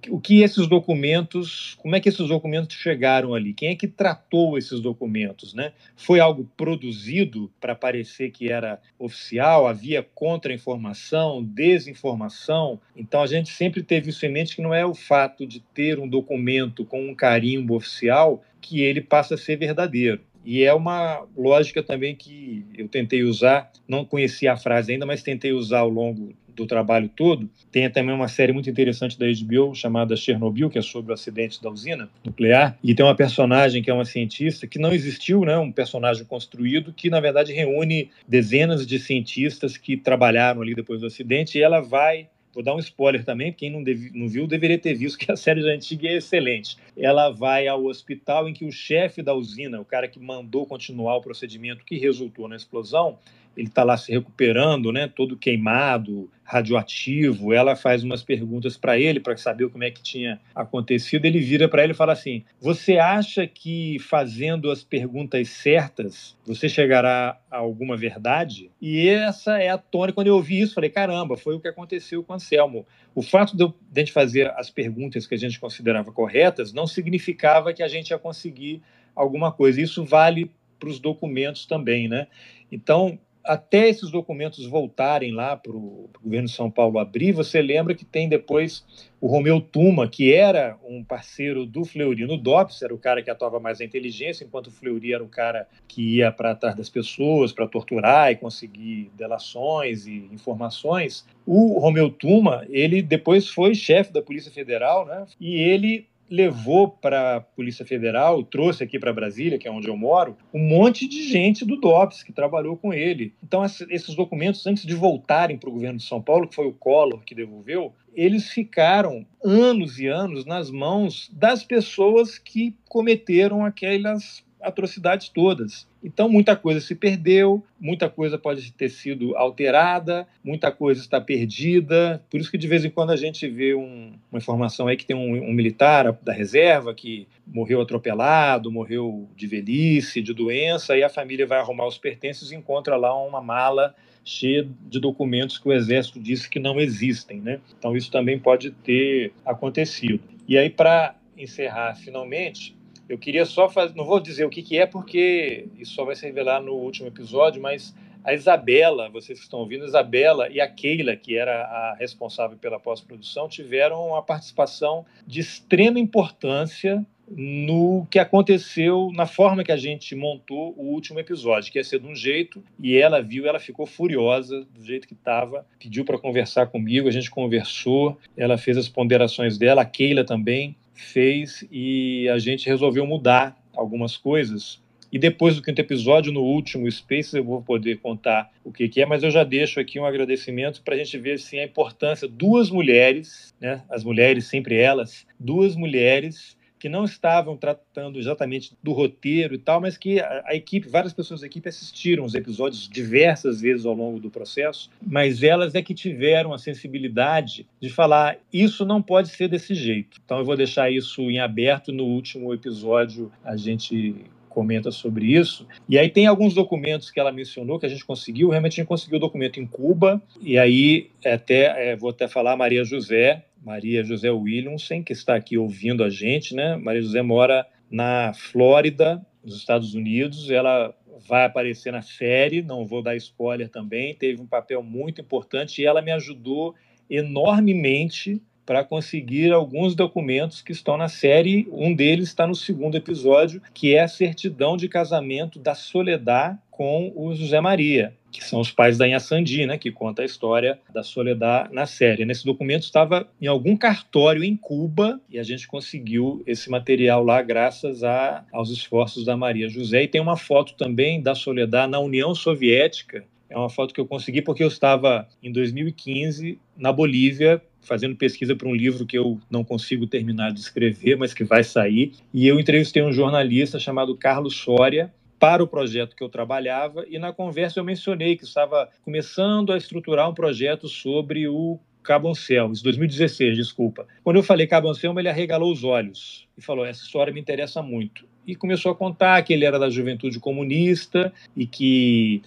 o que esses documentos, como é que esses documentos chegaram ali, quem é que tratou esses documentos, né? Foi algo produzido para parecer que era oficial, havia contra-informação, desinformação. Então, a gente sempre teve isso em mente que não é o fato de ter um documento com um carimbo oficial que ele passa a ser verdadeiro. E é uma lógica também que eu tentei usar, não conhecia a frase ainda, mas tentei usar ao longo do trabalho todo. Tem também uma série muito interessante da HBO chamada Chernobyl, que é sobre o acidente da usina nuclear. E tem uma personagem que é uma cientista que não existiu, né? um personagem construído que, na verdade, reúne dezenas de cientistas que trabalharam ali depois do acidente. E ela vai Vou dar um spoiler também, quem não, deve, não, viu deveria ter visto <laughs> que a série já antiga é excelente. Ela vai ao hospital em que o chefe da usina, o cara que mandou continuar o procedimento que resultou na explosão, ele está lá se recuperando, né, todo queimado, radioativo. Ela faz umas perguntas para ele para saber como é que tinha acontecido. Ele vira para ele e fala assim: Você acha que fazendo as perguntas certas você chegará a alguma verdade? E essa é a tônica. Quando eu ouvi isso, falei: Caramba, foi o que aconteceu com Anselmo. O fato de a gente fazer as perguntas que a gente considerava corretas não significava que a gente ia conseguir alguma coisa. Isso vale para os documentos também, né? Então, até esses documentos voltarem lá para o governo de São Paulo abrir, você lembra que tem depois o Romeu Tuma, que era um parceiro do Fleury no DOPS, era o cara que atuava mais na inteligência, enquanto o Fleury era o cara que ia para atrás das pessoas, para torturar e conseguir delações e informações. O Romeu Tuma, ele depois foi chefe da Polícia Federal, né? E ele levou para a Polícia Federal, trouxe aqui para Brasília, que é onde eu moro, um monte de gente do DOPS que trabalhou com ele. Então, esses documentos, antes de voltarem para o governo de São Paulo, que foi o Collor que devolveu, eles ficaram anos e anos nas mãos das pessoas que cometeram aquelas atrocidades todas. Então, muita coisa se perdeu, muita coisa pode ter sido alterada, muita coisa está perdida. Por isso que, de vez em quando, a gente vê um, uma informação aí que tem um, um, militar da reserva que morreu atropelado, morreu de velhice, de doença, e a família vai arrumar os pertences e encontra lá uma mala cheia de documentos que o Exército disse que não existem. Né? Então, isso também pode ter acontecido. E aí, para encerrar finalmente, eu queria só fazer, não vou dizer o que, que é, porque isso só vai se revelar no último episódio, mas a Isabela, vocês que estão ouvindo, a Isabela e a Keila, que era a responsável pela pós-produção, tiveram uma participação de extrema importância no que aconteceu, na forma que a gente montou o último episódio, que ia ser de um jeito, e ela viu, ela ficou furiosa do jeito que estava, pediu para conversar comigo, a gente conversou, ela fez as ponderações dela, a Keila também fez, e a gente resolveu mudar algumas coisas. E depois do quinto episódio, no último Space, eu vou poder contar o que, que é, mas eu já deixo aqui um agradecimento para a gente ver assim, a importância. Duas mulheres, né, as mulheres, sempre elas, duas mulheres que não estavam tratando exatamente do roteiro e tal, mas que a, a, equipe, várias pessoas da equipe assistiram os episódios diversas vezes ao longo do processo, mas elas é que tiveram a sensibilidade de falar isso não pode ser desse jeito. Então eu vou deixar isso em aberto no último episódio a gente comenta sobre isso. E aí tem alguns documentos que ela mencionou que a gente conseguiu. Realmente a gente conseguiu o documento em Cuba. E aí até é, vou até falar Maria José, Maria José Williamson, que está aqui ouvindo a gente, né? Maria José mora na Flórida, nos Estados Unidos. Ela vai aparecer na série, não vou dar spoiler também. Teve um papel muito importante e ela me ajudou enormemente para conseguir alguns documentos que estão na série. Um deles está no segundo episódio, que é a certidão de casamento da Soledad com o José Maria, que são os pais da Inha Sandi, né, que conta a história da Soledad na série. Nesse documento estava em algum cartório em Cuba e a gente conseguiu esse material lá graças a, aos esforços da Maria José. E tem uma foto também da Soledad na União Soviética. É uma foto que eu consegui porque eu estava em 2015 na Bolívia fazendo pesquisa para um livro que eu não consigo terminar de escrever, mas que vai sair. E eu entrevistei um jornalista chamado Carlos Soria para o projeto que eu trabalhava e na conversa eu mencionei que estava começando a estruturar um projeto sobre o Caboncel, isso 2016, desculpa. Quando eu falei Caboncel, ele arregalou os olhos e falou: essa história me interessa muito. E começou a contar que ele era da juventude comunista e que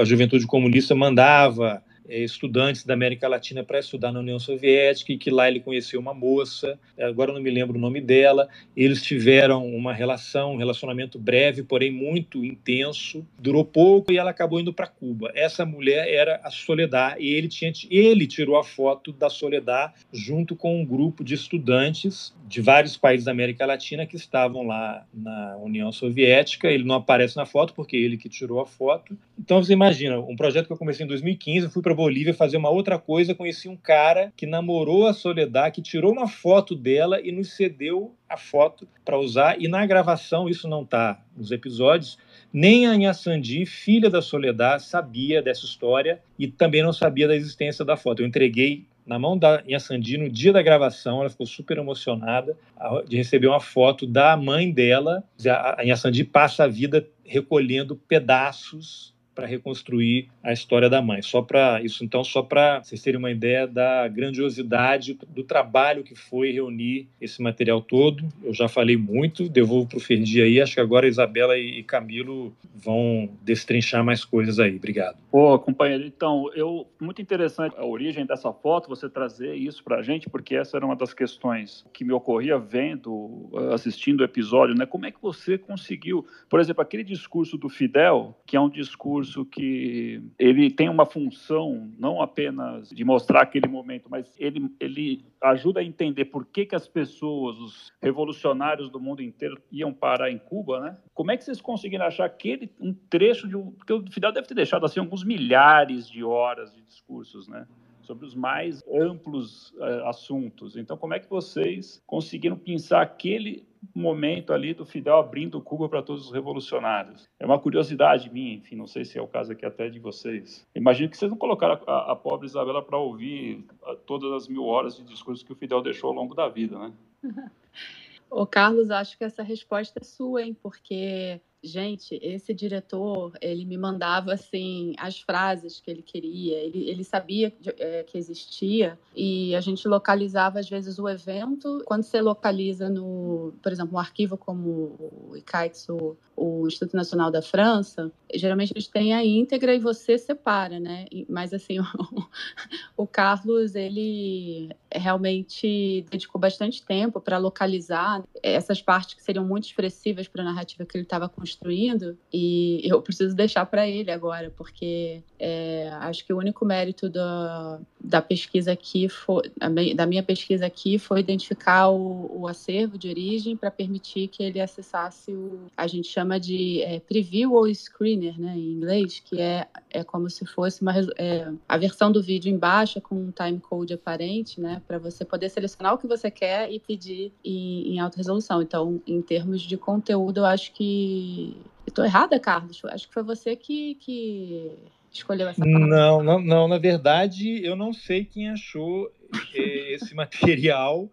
a juventude comunista mandava estudantes da América Latina para estudar na União Soviética e que lá ele conheceu uma moça, agora não me lembro o nome dela. Eles tiveram uma relação, um relacionamento breve, porém muito intenso, durou pouco e ela acabou indo para Cuba. Essa mulher era a Soledad e ele tinha ele tirou a foto da Soledad junto com um grupo de estudantes de vários países da América Latina que estavam lá na União Soviética. Ele não aparece na foto porque ele que tirou a foto. Então você imagina, um projeto que eu comecei em 2015, eu fui para Bolívia fazer uma outra coisa, conheci um cara que namorou a Soledad, que tirou uma foto dela e nos cedeu a foto para usar. E na gravação, isso não está nos episódios, nem a Inha Sandi, filha da Soledad, sabia dessa história e também não sabia da existência da foto. Eu entreguei na mão da Inha Sandi no dia da gravação, ela ficou super emocionada de receber uma foto da mãe dela. A Inha Sandi passa a vida recolhendo pedaços para reconstruir a história da mãe. Só para isso, então, só para vocês terem uma ideia da grandiosidade do trabalho que foi reunir esse material todo. Eu já falei muito, devolvo para o Ferdi aí. Acho que agora Isabela e Camilo vão destrinchar mais coisas aí. Obrigado. Pô, companheiro, então, eu muito interessante a origem dessa foto, você trazer isso para a gente, porque essa era uma das questões que me ocorria vendo, assistindo o episódio, né? Como é que você conseguiu, por exemplo, aquele discurso do Fidel, que é um discurso discurso que ele tem uma função não apenas de mostrar aquele momento, mas ele, ele ajuda a entender por que, que as pessoas, os revolucionários do mundo inteiro iam parar em Cuba, né? Como é que vocês conseguiram achar aquele um trecho de um, porque o Fidel deve ter deixado assim alguns milhares de horas de discursos, né? Sobre os mais amplos uh, assuntos. Então, como é que vocês conseguiram pensar aquele momento ali do Fidel abrindo Cuba para todos os revolucionários. É uma curiosidade minha, enfim, não sei se é o caso aqui até de vocês. Imagino que vocês não colocaram a, a pobre Isabela para ouvir ah, todas as mil horas de discurso que o Fidel deixou ao longo da vida, né? <laughs> Ô, Carlos, acho que essa resposta é sua, hein? Porque Gente, esse diretor, ele me mandava, assim, as frases que ele queria, ele, ele sabia é, que existia e a gente localizava, às vezes, o evento. Quando você localiza no, por exemplo, um arquivo como o ICAIX, o, o Instituto Nacional da França, geralmente eles têm a íntegra e você separa, né? Mas, assim, <laughs> o, o Carlos, ele realmente dedicou bastante tempo para localizar essas partes que seriam muito expressivas para a narrativa que ele estava construindo construindo e eu <laughs> preciso deixar para ele agora, porque é, acho que o único mérito da, da pesquisa aqui, foi, da minha pesquisa aqui, foi identificar o, o acervo de origem para permitir que ele acessasse o, a gente chama de é, preview ou screener, né, em inglês, que é, é como se fosse uma, é, a versão do vídeo embaixo com um timecode aparente, né, para você poder selecionar o que você quer e pedir em, em alta resolução. Então, em termos de conteúdo, eu acho que Estou errada, Carlos? Acho que foi você que, que escolheu essa palavra. Não, não, não, na verdade, eu não sei quem achou eh, esse <laughs> material.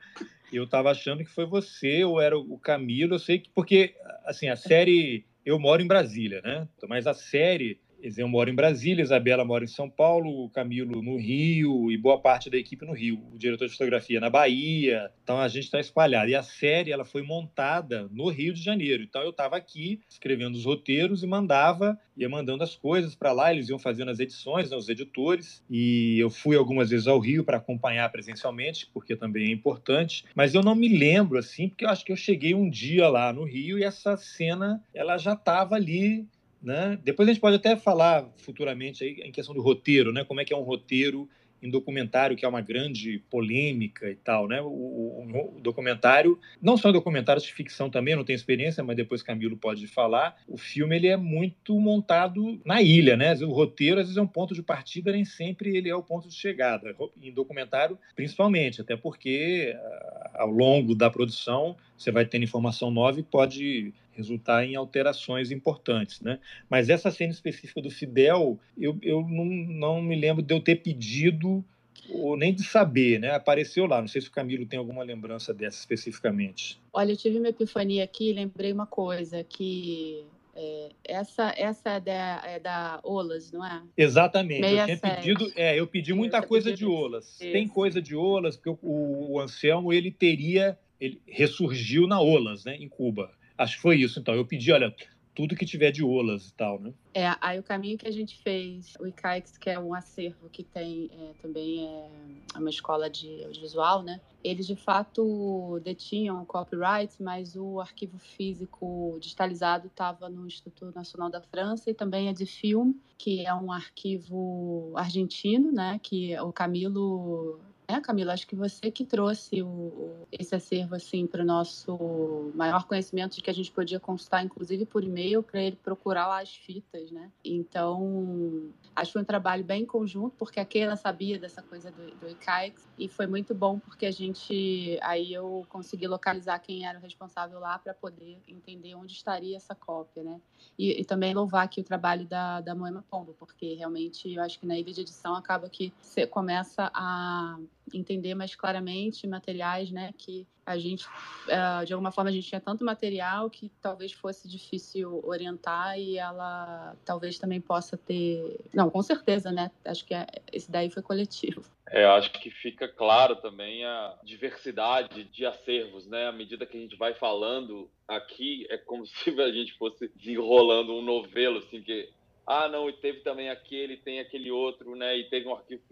Eu estava achando que foi você ou era o Camilo. Eu sei que porque assim a série eu moro em Brasília, né? Mas a série eu moro em Brasília, Isabela mora em São Paulo, o Camilo no Rio e boa parte da equipe no Rio. O diretor de fotografia na Bahia. Então a gente está espalhado. E a série ela foi montada no Rio de Janeiro. Então eu estava aqui escrevendo os roteiros e mandava, ia mandando as coisas para lá. Eles iam fazendo as edições, né, os editores. E eu fui algumas vezes ao Rio para acompanhar presencialmente, porque também é importante. Mas eu não me lembro assim, porque eu acho que eu cheguei um dia lá no Rio e essa cena ela já estava ali né? Depois a gente pode até falar futuramente aí em questão do roteiro, né? como é que é um roteiro em documentário, que é uma grande polêmica e tal. Né? O, o, o documentário, não só documentários de ficção também, não tenho experiência, mas depois Camilo pode falar, o filme ele é muito montado na ilha. Né? O roteiro às vezes é um ponto de partida, nem sempre ele é o ponto de chegada. Em documentário, principalmente, até porque ah, ao longo da produção você vai tendo informação nova e pode resultar em alterações importantes, né? Mas essa cena específica do Fidel, eu, eu não, não me lembro de eu ter pedido ou nem de saber, né? Apareceu lá. Não sei se o Camilo tem alguma lembrança dessa especificamente. Olha, eu tive uma epifania aqui, lembrei uma coisa que é, essa essa é da, é da Olas, não é? Exatamente. eu tinha pedido, é, eu pedi muita eu coisa de Olas. Isso. Tem coisa de Olas porque o, o Anselmo ele teria ele ressurgiu na Olas, né, em Cuba. Acho que foi isso. Então, eu pedi, olha, tudo que tiver de olas e tal, né? É, aí o caminho que a gente fez, o ICAIX, que é um acervo que tem é, também é uma escola de audiovisual, né? Eles de fato detinham o copyright, mas o arquivo físico digitalizado estava no Instituto Nacional da França e também é de filme, que é um arquivo argentino, né? Que o Camilo é, Camila, acho que você que trouxe o, esse acervo assim para o nosso maior conhecimento de que a gente podia consultar, inclusive por e-mail, para ele procurar lá as fitas, né? Então, acho que foi um trabalho bem conjunto, porque a Keila sabia dessa coisa do, do ICAIX, e foi muito bom porque a gente, aí eu consegui localizar quem era o responsável lá para poder entender onde estaria essa cópia, né? E, e, também louvar aqui o trabalho da, da Moema Pombo, porque realmente eu acho que na ilha de edição acaba que você começa a entender mais claramente materiais, né, que a gente, uh, de alguma forma, a gente tinha tanto material que talvez fosse difícil orientar e ela talvez também possa ter, não, com certeza, né, acho que é, esse daí foi coletivo. É, acho que fica claro também a diversidade de acervos, né, à medida que a gente vai falando aqui, é como <laughs> se a gente fosse desenrolando um novelo, assim, que ah, não, e teve também aquele, tem aquele outro, né? E teve um arquivo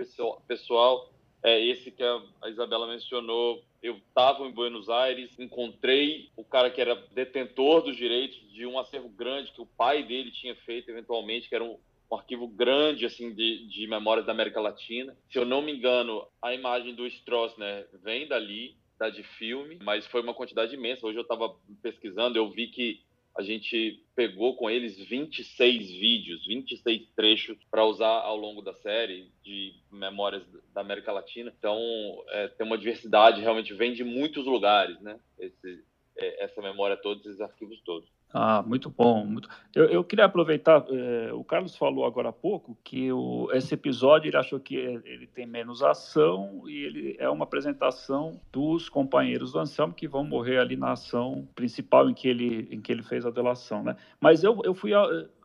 pessoal é esse que a Isabela mencionou. Eu estava em Buenos Aires, encontrei o cara que era detentor dos direitos de um acervo grande que o pai dele tinha feito eventualmente, que era um, um arquivo grande assim de, de memórias da América Latina. Se eu não me engano, a imagem do Stroessner vem dali, da de filme, mas foi uma quantidade imensa. Hoje eu estava pesquisando, eu vi que a gente pegou com eles 26 vídeos, 26 trechos para usar ao longo da série de memórias da América Latina. Então, é, tem uma diversidade, realmente vem de muitos lugares, né? Esse, é, essa memória toda, esses arquivos todos. Ah, muito bom. Muito... Eu, eu queria aproveitar, é, o Carlos falou agora há pouco que o, esse episódio ele achou que ele tem menos ação e ele é uma apresentação dos companheiros do Anselmo que vão morrer ali na ação principal em que ele, em que ele fez a delação, né? Mas eu, eu fui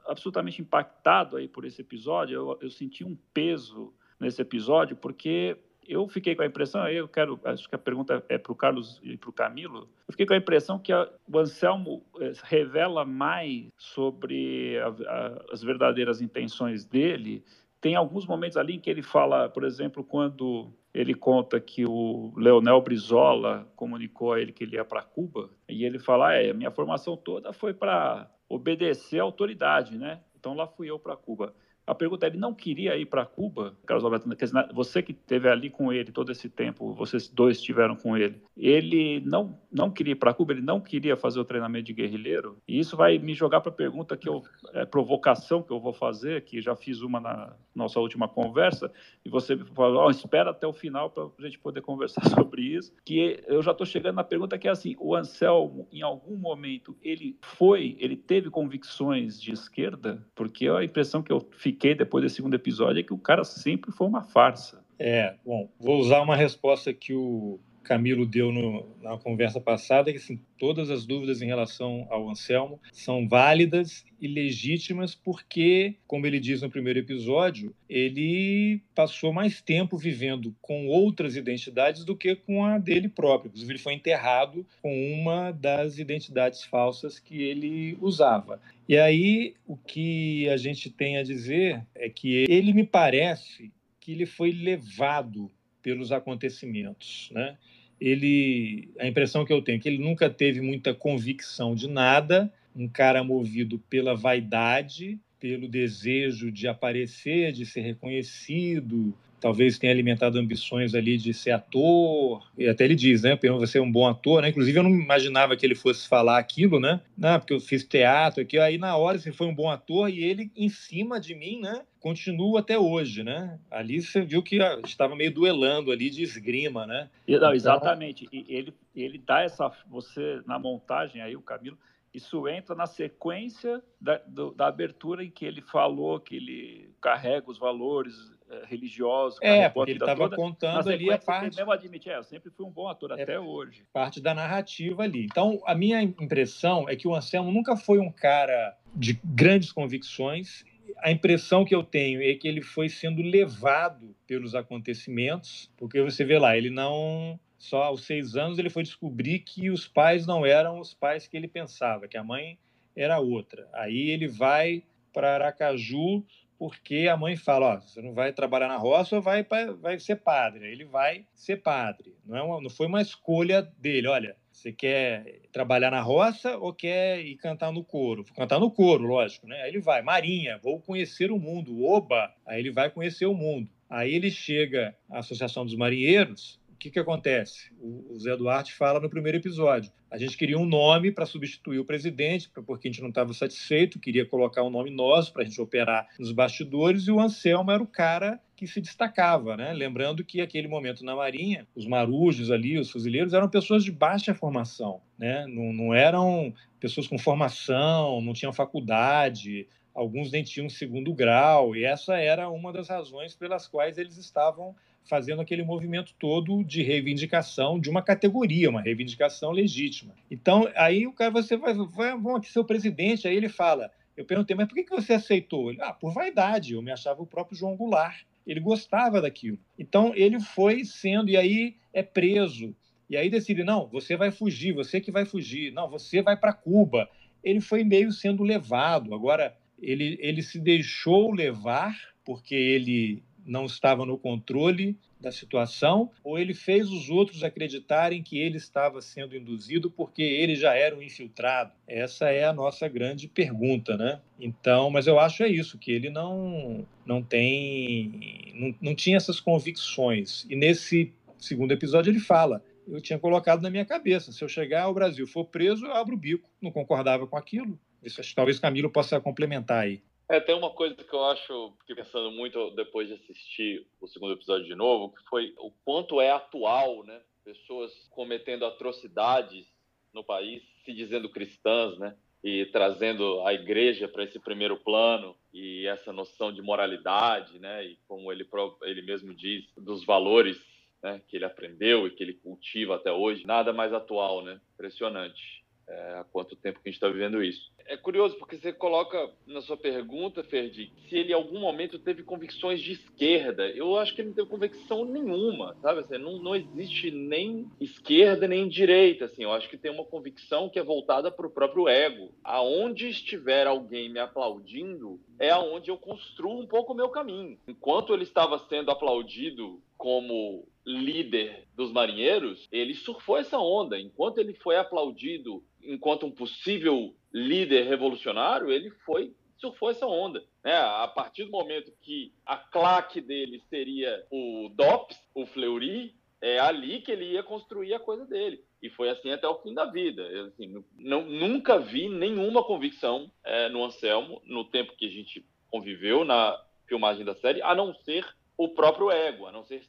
absolutamente impactado aí por esse episódio, eu, eu senti um peso nesse episódio, porque eu fiquei com a impressão, eu quero, acho que a pergunta é para o Carlos e para o Camilo, eu fiquei com a impressão que a, o Anselmo eh, revela mais sobre a, a, as verdadeiras intenções dele. Tem alguns momentos ali em que ele fala, por exemplo, quando ele conta que o Leonel Brizola comunicou a ele que ele ia para Cuba e ele fala: é, minha formação toda foi para obedecer à autoridade, né? Então lá fui eu para Cuba. A pergunta é, ele não queria ir para Cuba, Carlos Alberto, você que esteve ali com ele todo esse tempo, vocês dois estiveram com ele, ele não, não queria ir para Cuba, ele não queria fazer o treinamento de guerrilheiro, e isso vai me jogar para a pergunta que eu, é, provocação que eu vou fazer, que já fiz uma na nossa última conversa, e você falou, oh, espera até o final para a gente poder conversar <laughs> sobre isso, que eu já estou chegando na pergunta que é assim, o Anselmo, em algum momento, ele foi, ele teve convicções de esquerda? Porque a impressão que eu fiquei depois desse segundo episódio é que o cara sempre foi uma farsa. É, bom, vou usar uma resposta que o Camilo deu no, na conversa passada, que assim, todas as dúvidas em relação ao Anselmo são válidas e legítimas, porque, como ele diz no primeiro episódio, ele passou mais tempo vivendo com outras identidades do que com a dele próprio. Inclusive, ele foi enterrado com uma das identidades falsas que ele usava. E aí, o que a gente tem a dizer é que ele me parece que ele foi levado pelos acontecimentos, né? ele a impressão que eu tenho é que ele nunca teve muita convicção de nada, um cara movido pela vaidade, pelo desejo de aparecer, de ser reconhecido, talvez tenha alimentado ambições ali de ser ator, e até ele diz, né, você é um bom ator, né, inclusive eu não imaginava que ele fosse falar aquilo, né, não, porque eu fiz teatro aqui, aí na hora você foi um bom ator e ele em cima de mim, né, continua até hoje, né, ali você viu que estava meio duelando ali de esgrima, né. Não, então... exatamente, e ele, ele dá essa, você, na montagem aí, o Camilo, isso entra na sequência da, do, da abertura em que ele falou que ele carrega os valores eh, religiosos. É, porque ele estava contando ali a parte. Ele mesmo admite, é, eu sempre fui um bom ator é, até hoje. Parte da narrativa ali. Então, a minha impressão é que o Anselmo nunca foi um cara de grandes convicções. A impressão que eu tenho é que ele foi sendo levado pelos acontecimentos, porque você vê lá, ele não só aos seis anos ele foi descobrir que os pais não eram os pais que ele pensava, que a mãe era outra. Aí ele vai para Aracaju porque a mãe fala, ó, você não vai trabalhar na roça ou vai, vai ser padre. Ele vai ser padre. Não, é uma, não foi uma escolha dele, olha, você quer trabalhar na roça ou quer ir cantar no coro? Cantar no coro, lógico, né? Aí ele vai, Marinha, vou conhecer o mundo, oba! Aí ele vai conhecer o mundo. Aí ele chega à Associação dos Marinheiros que, que acontece? O, o Zé Duarte fala no primeiro episódio. A gente queria um nome para substituir o presidente, porque a gente não estava satisfeito, queria colocar um nome nosso para a gente operar nos bastidores, e o Anselmo era o cara que se destacava, né? Lembrando que aquele momento na Marinha, os marujos ali, os fuzileiros, eram pessoas de baixa formação, né? Não, não eram pessoas com formação, não tinham faculdade, alguns nem tinham segundo grau, e essa era uma das razões pelas quais eles estavam fazendo aquele movimento todo de reivindicação de uma categoria, uma reivindicação legítima. Então, aí o cara, você vai, vai vamos aqui ser o presidente, aí ele fala, eu perguntei, mas por que você aceitou? Ele, ah, por vaidade, eu me achava o próprio João Goulart, ele gostava daquilo. Então, ele foi sendo, e aí é preso, e aí decide, não, você vai fugir, você que vai fugir, não, você vai para Cuba. Ele foi meio sendo levado, agora ele, ele se deixou levar porque ele não estava no controle da situação, ou ele fez os outros acreditarem que ele estava sendo induzido porque ele já era um infiltrado? Essa é a nossa grande pergunta, né? Então, mas eu acho é isso, que ele não, não tem, não, não tinha essas convicções. E nesse segundo episódio ele fala, eu tinha colocado na minha cabeça, se eu chegar ao Brasil for preso, eu abro o bico. Não concordava com aquilo. Isso, talvez Camilo possa complementar aí. É, tem uma coisa que eu acho, que pensando muito depois de assistir o segundo episódio de novo, que foi o quanto é atual, né? Pessoas cometendo atrocidades no país, se dizendo cristãs, né? E trazendo a igreja para esse primeiro plano e essa noção de moralidade, né? E como ele, ele mesmo diz, dos valores né? que ele aprendeu e que ele cultiva até hoje. Nada mais atual, né? Impressionante é, há quanto tempo que a gente está vivendo isso. É curioso porque você coloca na sua pergunta, Ferdi, se ele em algum momento teve convicções de esquerda. Eu acho que ele não teve convicção nenhuma, sabe? Assim, não, não existe nem esquerda nem direita. Assim, eu acho que tem uma convicção que é voltada para o próprio ego. Aonde estiver alguém me aplaudindo, é aonde eu construo um pouco o meu caminho. Enquanto ele estava sendo aplaudido como líder dos marinheiros, ele surfou essa onda. Enquanto ele foi aplaudido enquanto um possível líder revolucionário, ele foi surfou essa onda. Né? A partir do momento que a claque dele seria o DOPS, o Fleury, é ali que ele ia construir a coisa dele. E foi assim até o fim da vida. Eu, assim, não, nunca vi nenhuma convicção é, no Anselmo, no tempo que a gente conviveu na filmagem da série, a não ser o próprio ego, a não ser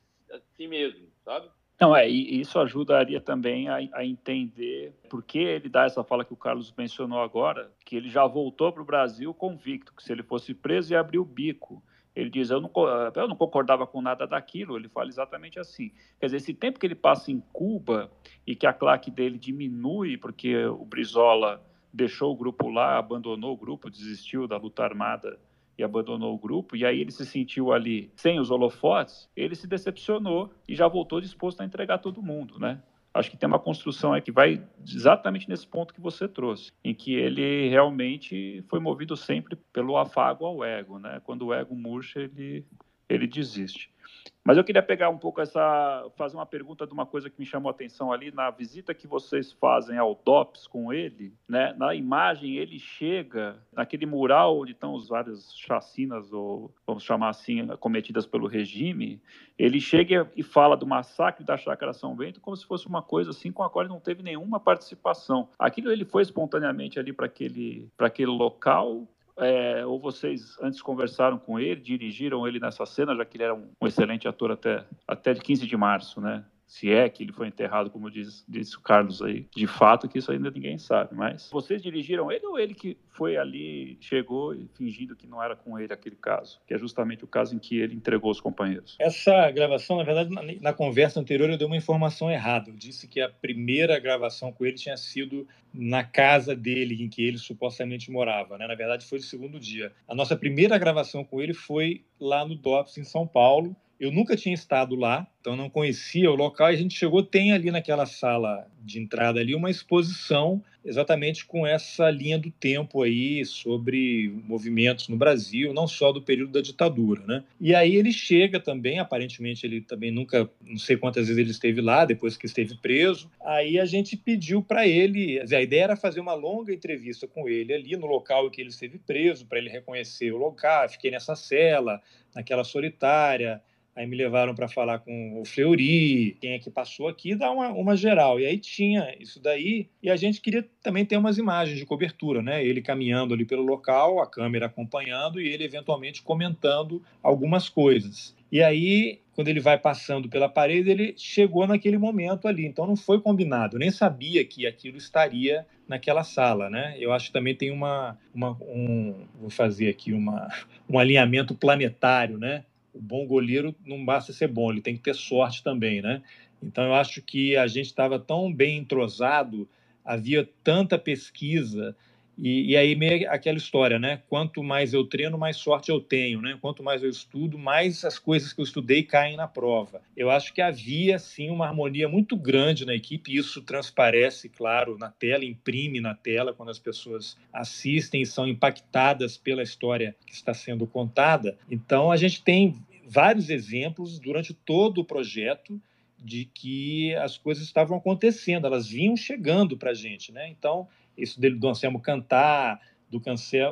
si mesmo, sabe? Não, é, e isso ajudaria também a, a, entender por que ele dá essa fala que o Carlos mencionou agora, que ele já voltou para o Brasil convicto, que se ele fosse preso ia abrir o bico. Ele diz, eu não, eu não concordava com nada daquilo, ele fala exatamente assim. Quer dizer, esse tempo que ele passa em Cuba e que a claque dele diminui, porque o Brizola deixou o grupo lá, abandonou o grupo, desistiu da luta armada e abandonou o grupo, e aí ele se sentiu ali sem os holofotes, ele se decepcionou e já voltou disposto a entregar todo mundo, né? Acho que tem uma construção aí que vai exatamente nesse ponto que você trouxe, em que ele realmente foi movido sempre pelo afago ao ego, né? Quando o ego murcha, ele, ele desiste. Mas eu queria pegar um pouco essa, fazer uma pergunta de uma coisa que me chamou a atenção ali na visita que vocês fazem ao DOPS com ele, né? Na imagem ele chega naquele mural onde estão os várias chacinas ou vamos chamar assim cometidas pelo regime, ele chega e fala do massacre da Chácara São Bento como se fosse uma coisa assim com a qual ele não teve nenhuma participação. Aquilo ele foi espontaneamente ali para aquele para aquele local é, ou vocês antes conversaram com ele, dirigiram ele nessa cena, já que ele era um, um excelente ator até, até 15 de março, né? Se é que ele foi enterrado, como diz, disse o Carlos aí, de fato que isso ainda ninguém sabe, mas vocês dirigiram ele ou ele que foi ali, chegou fingindo que não era com ele aquele caso, que é justamente o caso em que ele entregou os companheiros? Essa gravação, na verdade, na, na conversa anterior eu dei uma informação errada, eu disse que a primeira gravação com ele tinha sido na casa dele, em que ele supostamente morava, né? na verdade foi o segundo dia. A nossa primeira gravação com ele foi lá no DOPS, em São Paulo, eu nunca tinha estado lá, então não conhecia o local. E a gente chegou, tem ali naquela sala de entrada ali uma exposição exatamente com essa linha do tempo aí sobre movimentos no Brasil, não só do período da ditadura, né? E aí ele chega também, aparentemente ele também nunca, não sei quantas vezes ele esteve lá depois que esteve preso. Aí a gente pediu para ele, a ideia era fazer uma longa entrevista com ele ali no local em que ele esteve preso, para ele reconhecer o local. Fiquei nessa cela, naquela solitária Aí me levaram para falar com o Fleury, quem é que passou aqui, dar uma, uma geral. E aí tinha isso daí, e a gente queria também ter umas imagens de cobertura, né? Ele caminhando ali pelo local, a câmera acompanhando e ele eventualmente comentando algumas coisas. E aí, quando ele vai passando pela parede, ele chegou naquele momento ali. Então não foi combinado, nem sabia que aquilo estaria naquela sala, né? Eu acho que também tem uma, uma um, vou fazer aqui uma, um alinhamento planetário, né? O bom goleiro não basta ser bom, ele tem que ter sorte também, né? Então eu acho que a gente estava tão bem entrosado, havia tanta pesquisa, e, e, aí meio aquela história, né? Quanto mais eu treino, mais sorte eu tenho, né? Quanto mais eu estudo, mais as coisas que eu estudei caem na prova. Eu acho que havia, sim, uma harmonia muito grande na equipe, e isso transparece, claro, na tela, imprime na tela, quando as pessoas assistem e são impactadas pela história que está sendo contada. Então, a gente tem vários exemplos durante todo o projeto de que as coisas estavam acontecendo, elas vinham chegando para a gente, né? Então, isso dele do Anselmo cantar, do,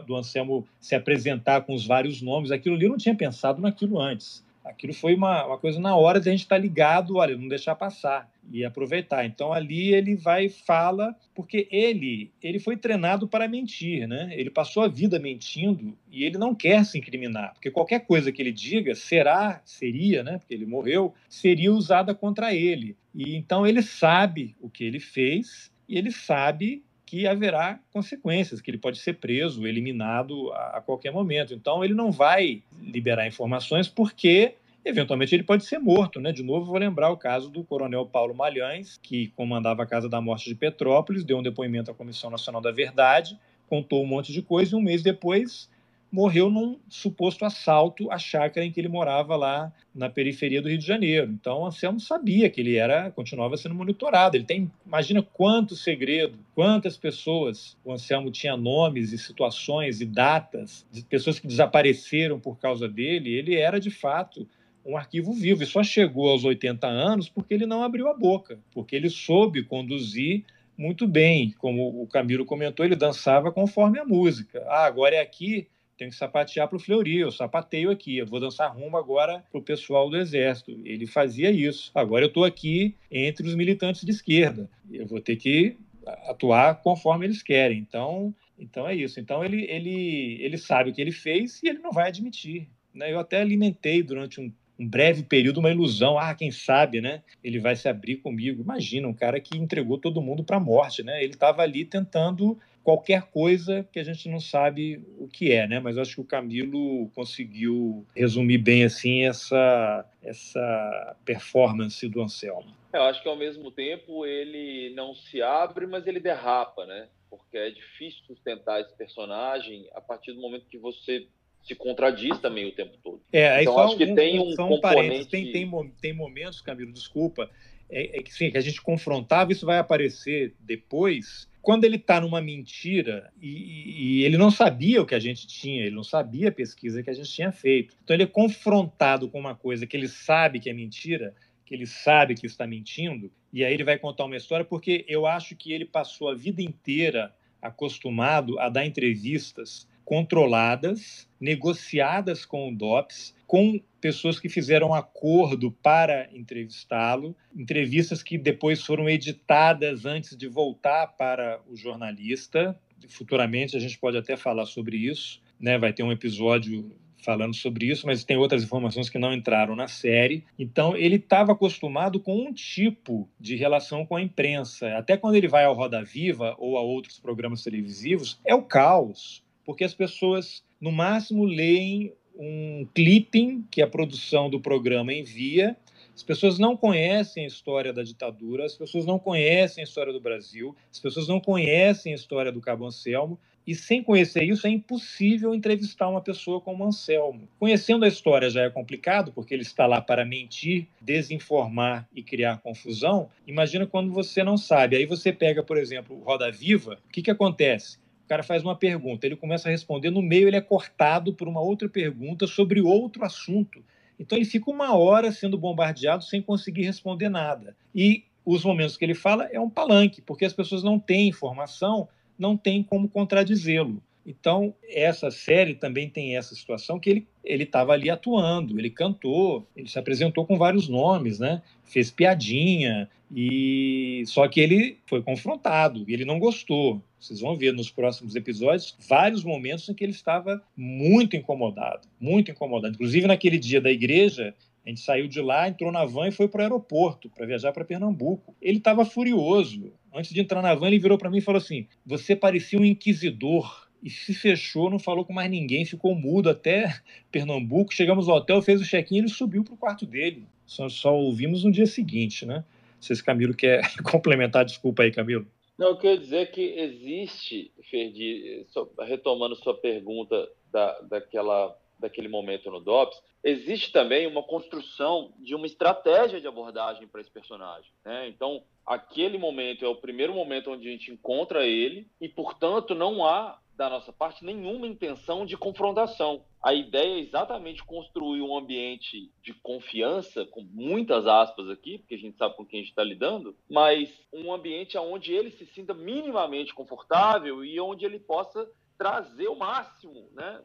do Anselmo se apresentar com os vários nomes, aquilo ali eu não tinha pensado naquilo antes. Aquilo foi uma, uma coisa na hora de a gente estar tá ligado, olha, não deixar passar e aproveitar. Então ali ele vai e fala, porque ele ele foi treinado para mentir, né? Ele passou a vida mentindo e ele não quer se incriminar, porque qualquer coisa que ele diga será, seria, né? Porque ele morreu, seria usada contra ele. E então ele sabe o que ele fez e ele sabe que haverá consequências, que ele pode ser preso, eliminado a, a qualquer momento. Então, ele não vai liberar informações porque eventualmente ele pode ser morto, né? De novo, vou lembrar o caso do coronel Paulo Malhães, que comandava a Casa da Morte de Petrópolis, deu um depoimento à Comissão Nacional da Verdade, contou um monte de coisa e um mês depois morreu num suposto assalto à chácara em que ele morava lá na periferia do Rio de Janeiro. Então, Anselmo sabia que ele era, continuava sendo monitorado. Ele tem, imagina quanto segredo, quantas pessoas o Anselmo tinha nomes e situações e datas de pessoas que desapareceram por causa dele. Ele era de fato um arquivo vivo e só chegou aos 80 anos porque ele não abriu a boca, porque ele soube conduzir muito bem. Como o Camilo comentou, ele dançava conforme a música. Ah, agora é aqui, tenho que sapatear para o Fleury, eu sapateio aqui, eu vou dançar rumbo agora para o pessoal do Exército. Ele fazia isso. Agora eu estou aqui entre os militantes de esquerda, eu vou ter que atuar conforme eles querem. Então, então é isso. Então ele, ele, ele sabe o que ele fez e ele não vai admitir. Né? Eu até alimentei durante um, um breve período uma ilusão. Ah, quem sabe, né? Ele vai se abrir comigo. Imagina, um cara que entregou todo mundo para a morte, né? Ele estava ali tentando qualquer coisa que a gente não sabe o que é, né? Mas acho que o Camilo conseguiu resumir bem assim essa essa performance do Anselmo. É, eu acho que ao mesmo tempo ele não se abre, mas ele derrapa, né? Porque é difícil sustentar esse personagem a partir do momento que você se contradiz também o tempo todo. É, então acho que tem um componente... Tem, tem, tem momentos, Camilo, desculpa, é, é que, sim, que a gente confrontava, isso vai aparecer depois, quando ele está numa mentira e, e, ele não sabia o que a gente tinha, ele não sabia a pesquisa que a gente tinha feito. Então ele é confrontado com uma coisa que ele sabe que é mentira, que ele sabe que está mentindo, e aí ele vai contar uma história, porque eu acho que ele passou a vida inteira acostumado a dar entrevistas controladas, negociadas com o DOPS, com pessoas que fizeram acordo para entrevistá-lo, entrevistas que depois foram editadas antes de voltar para o jornalista. Futuramente a gente pode até falar sobre isso, né? Vai ter um episódio falando sobre isso, mas tem outras informações que não entraram na série. Então, ele estava acostumado com um tipo de relação com a imprensa. Até quando ele vai ao Roda Viva ou a outros programas televisivos, é o caos, porque as pessoas, no máximo, leem um clipping que a produção do programa envia. As pessoas não conhecem a história da ditadura, as pessoas não conhecem a história do Brasil, as pessoas não conhecem a história do Cabo Anselmo, e sem conhecer isso, é impossível entrevistar uma pessoa como Anselmo. Conhecendo a história já é complicado, porque ele está lá para mentir, desinformar e criar confusão. Imagina quando você não sabe. Aí você pega, por exemplo, Roda Viva, o que, que acontece? Cara faz uma pergunta, ele começa a responder, no meio ele é cortado por uma outra pergunta sobre outro assunto. Então ele fica uma hora sendo bombardeado sem conseguir responder nada. E os momentos que ele fala é um palanque, porque as pessoas não têm informação não tem como contradizê-lo. Então, essa série também tem essa situação que ele ele estava ali atuando, ele cantou, ele se apresentou com vários nomes, né? Fez piadinha e só que ele foi confrontado, e ele não gostou. Vocês vão ver nos próximos episódios vários momentos em que ele estava muito incomodado, muito incomodado. Inclusive naquele dia da igreja, a gente saiu de lá, entrou na van e foi para o aeroporto para viajar para Pernambuco. Ele estava furioso. Antes de entrar na van, ele virou para mim e falou assim: Você parecia um inquisidor. E se fechou, não falou com mais ninguém, ficou mudo até <laughs> Pernambuco. Chegamos ao hotel, fez o check-in e ele subiu para o quarto dele. Só, só ouvimos no dia seguinte, né? Se esse Camilo quer <laughs> complementar, desculpa aí, Camilo. Não, eu quero dizer que existe, Ferdi, retomando sua pergunta da, daquela daquele momento no DOPS, existe também uma construção de uma estratégia de abordagem para esse personagem. Né? Então, aquele momento é o primeiro momento onde a gente encontra ele e, portanto, não há da nossa parte nenhuma intenção de confrontação. A ideia é exatamente construir um ambiente de confiança, com muitas aspas aqui, porque a gente sabe com quem a gente está lidando, mas um ambiente onde ele se sinta minimamente confortável e onde ele possa trazer o máximo, né?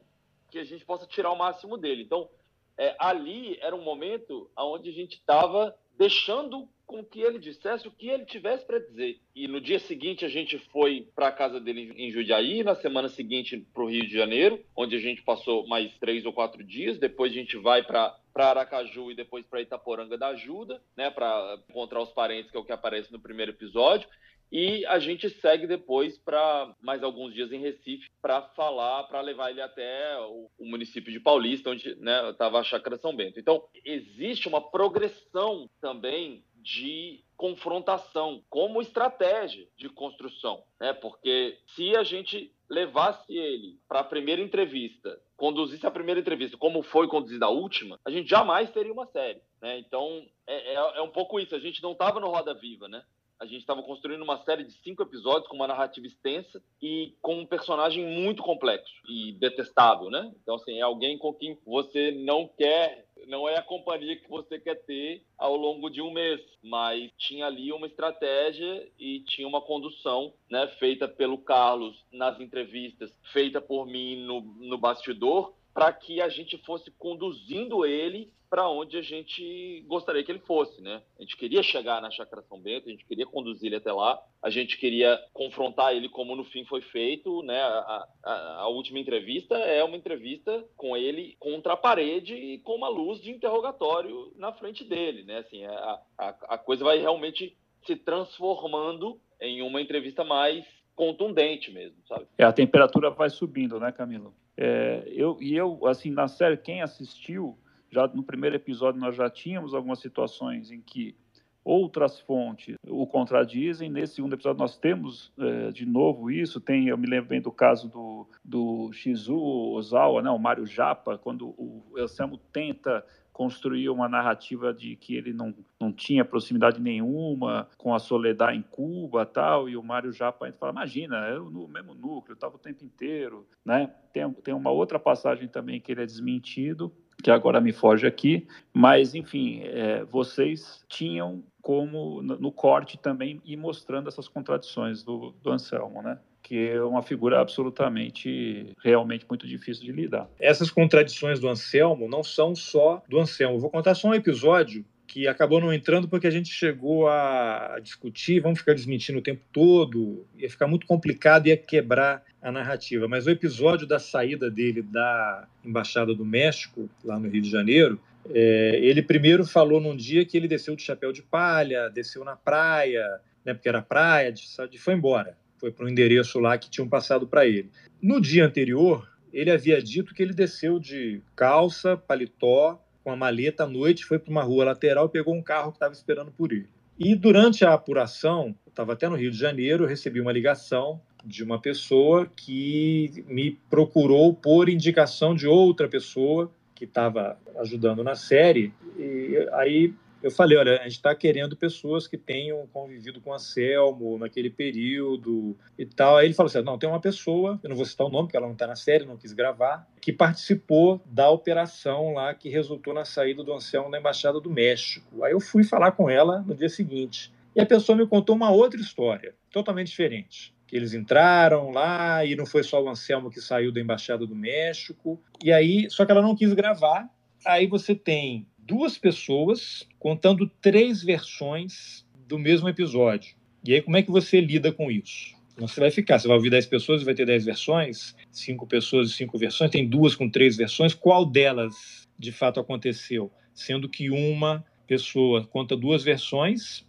que a gente possa tirar o máximo dele. Então, é, ali era um momento onde a gente estava deixando com que ele dissesse o que ele tivesse para dizer. E no dia seguinte a gente foi para a casa dele em Judiaí, na semana seguinte para o Rio de Janeiro, onde a gente passou mais três ou quatro dias. Depois a gente vai para para Aracaju e depois para Itaporanga da Ajuda, né, para encontrar os parentes, que é o que aparece no primeiro episódio. E a gente segue depois para mais alguns dias em Recife para falar, para levar ele até o, o, município de Paulista, onde estava né, a Chácara São Bento. Então, existe uma progressão também de confrontação como estratégia de construção, né? Porque se a gente levasse ele para a primeira entrevista, conduzisse a primeira entrevista como foi conduzida a última, a gente jamais teria uma série, né? Então é, é, é um pouco isso. A gente não estava no Roda Viva, né? a gente estava construindo uma série de cinco episódios com uma narrativa extensa e com um personagem muito complexo e detestável, né? Então, assim, é alguém com quem você não quer não é a companhia que você quer ter ao longo de um mês, mas tinha ali uma estratégia e tinha uma condução, né, feita pelo Carlos nas entrevistas, feita por mim no, no bastidor, para que a gente fosse conduzindo ele para onde a gente gostaria que ele fosse, né? A gente queria chegar na Chácara São Bento, a gente queria conduzir ele até lá, a gente queria confrontar ele como no fim foi feito, né? A, a, a última entrevista é uma entrevista com ele contra a parede e com uma luz de interrogatório na frente dele, né? Assim, a, a, a coisa vai realmente se transformando em uma entrevista mais contundente mesmo, sabe? É, a temperatura vai subindo, né, Camilo? É, eu, e eu, assim, na série, quem assistiu, já no primeiro episódio nós já tínhamos algumas situações em que outras fontes o contradizem. Nesse segundo episódio nós temos é, de novo isso. Tem, eu me lembro bem do caso do, do Shizu Ozawa, né, o Mário Japa, quando o Anselmo tenta construir uma narrativa de que ele não, não tinha proximidade nenhuma com a Soledad em Cuba tal, e o Mário Japa fala, imagina, é o mesmo núcleo, estava o tempo inteiro, né? Tem, tem uma outra passagem também que ele é desmentido, que agora me foge aqui, mas enfim, é, vocês tinham como no, corte também ir mostrando essas contradições do, do Anselmo, né? que é uma figura absolutamente, realmente muito difícil de lidar. Essas contradições do Anselmo não são só do Anselmo. Vou contar só um episódio que acabou não entrando porque a gente chegou a discutir, vamos ficar desmentindo o tempo todo, ia ficar muito complicado, ia quebrar a narrativa. Mas o episódio da saída dele da Embaixada do México, lá no Rio de Janeiro, é, ele primeiro falou num dia que ele desceu de chapéu de palha, desceu na praia, né, porque era praia, de, foi embora foi para um endereço lá que tinham passado para ele. No dia anterior, ele havia dito que ele desceu de calça, paletó, com a maleta à noite, foi para uma rua lateral pegou um carro que estava esperando por ele. E durante a apuração, estava até no Rio de Janeiro, recebi uma ligação de uma pessoa que me procurou por indicação de outra pessoa que estava ajudando na série. E aí eu falei, olha, a gente está querendo pessoas que tenham convivido com a Selmo naquele período e tal. Aí ele falou assim, não, tem uma pessoa, eu não vou citar o nome, porque ela não está na série, não quis gravar, que participou da operação lá que resultou na saída do Anselmo da Embaixada do México. Aí eu fui falar com ela no dia seguinte. E a pessoa me contou uma outra história, totalmente diferente que eles entraram lá e não foi só o Anselmo que saiu da embaixada do México. E aí, só que ela não quis gravar. Aí você tem duas pessoas contando três versões do mesmo episódio. E aí, como é que você lida com isso? Você vai ficar, você vai ouvir 10 pessoas e vai ter 10 versões, cinco pessoas e cinco versões, tem duas com três versões. Qual delas de fato aconteceu? Sendo que uma pessoa conta duas versões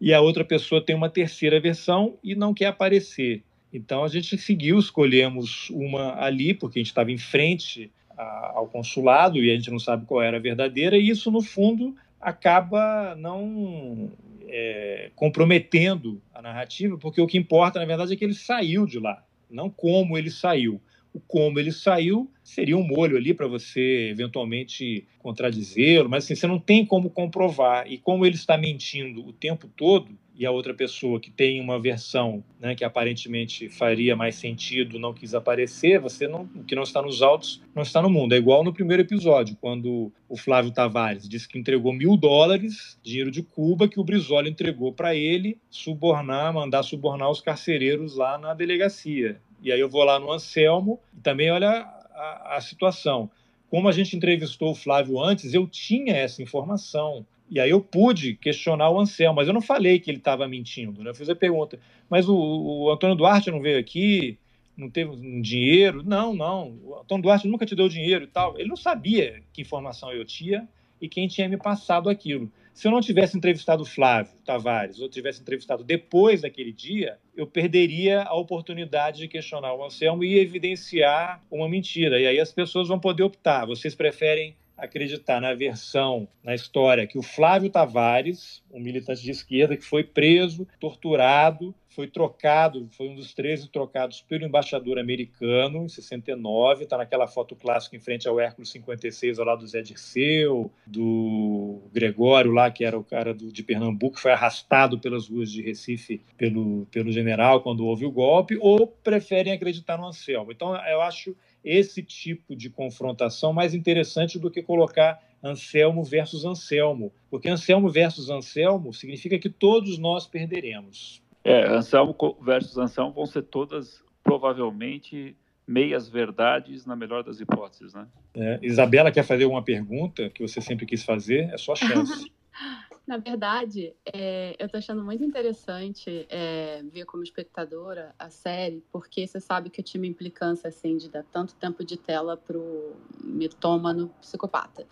e a outra pessoa tem uma terceira versão e não quer aparecer. Então a gente seguiu, escolhemos uma ali, porque a gente estava em frente a, ao consulado e a gente não sabe qual era a verdadeira, e isso, no fundo, acaba não é, comprometendo a narrativa, porque o que importa, na verdade, é que ele saiu de lá, não como ele saiu. Como ele saiu seria um molho ali para você eventualmente contradizê-lo, mas assim, você não tem como comprovar. E como ele está mentindo o tempo todo, e a outra pessoa que tem uma versão né, que aparentemente faria mais sentido não quis aparecer, você não, o que não está nos autos não está no mundo. É igual no primeiro episódio, quando o Flávio Tavares disse que entregou mil dólares, dinheiro de Cuba, que o Brizola entregou para ele subornar, mandar subornar os carcereiros lá na delegacia. E aí eu vou lá no Anselmo e também olha a, a situação. Como a gente entrevistou o Flávio antes, eu tinha essa informação e aí eu pude questionar o Anselmo, mas eu não falei que ele estava mentindo. Né? Eu fiz a pergunta, mas o, o, Antônio Duarte não veio aqui, não teve um dinheiro? Não, não. O Antônio Duarte nunca te deu dinheiro e tal. Ele não sabia que informação eu tinha e quem tinha me passado aquilo. Se eu não tivesse entrevistado o Flávio Tavares ou tivesse entrevistado depois daquele dia, eu perderia a oportunidade de questionar o Anselmo e evidenciar uma mentira. E aí as pessoas vão poder optar. Vocês preferem acreditar na versão, na história, que o Flávio Tavares, um militante de esquerda que foi preso, torturado, foi trocado, foi um dos 13 trocados pelo embaixador americano em 69, está naquela foto clássica em frente ao Hércules 56, ao lado do Zé Dirceu, do Gregório lá, que era o cara do, de Pernambuco, que foi arrastado pelas ruas de Recife pelo, pelo general quando houve o golpe, ou preferem acreditar no Anselmo. Então, eu acho esse tipo de confrontação mais interessante do que colocar Anselmo versus Anselmo, porque Anselmo versus Anselmo significa que todos nós perderemos. É, Anselmo versus Anselmo vão ser todas provavelmente meias verdades na melhor das hipóteses, né? É, Isabela quer fazer uma pergunta que você sempre quis fazer, é sua chance. <laughs> Na verdade, é, eu estou achando muito interessante é, ver como espectadora a série, porque você sabe que eu tinha uma implicância assim de dar tanto tempo de tela pro mitômano psicopata.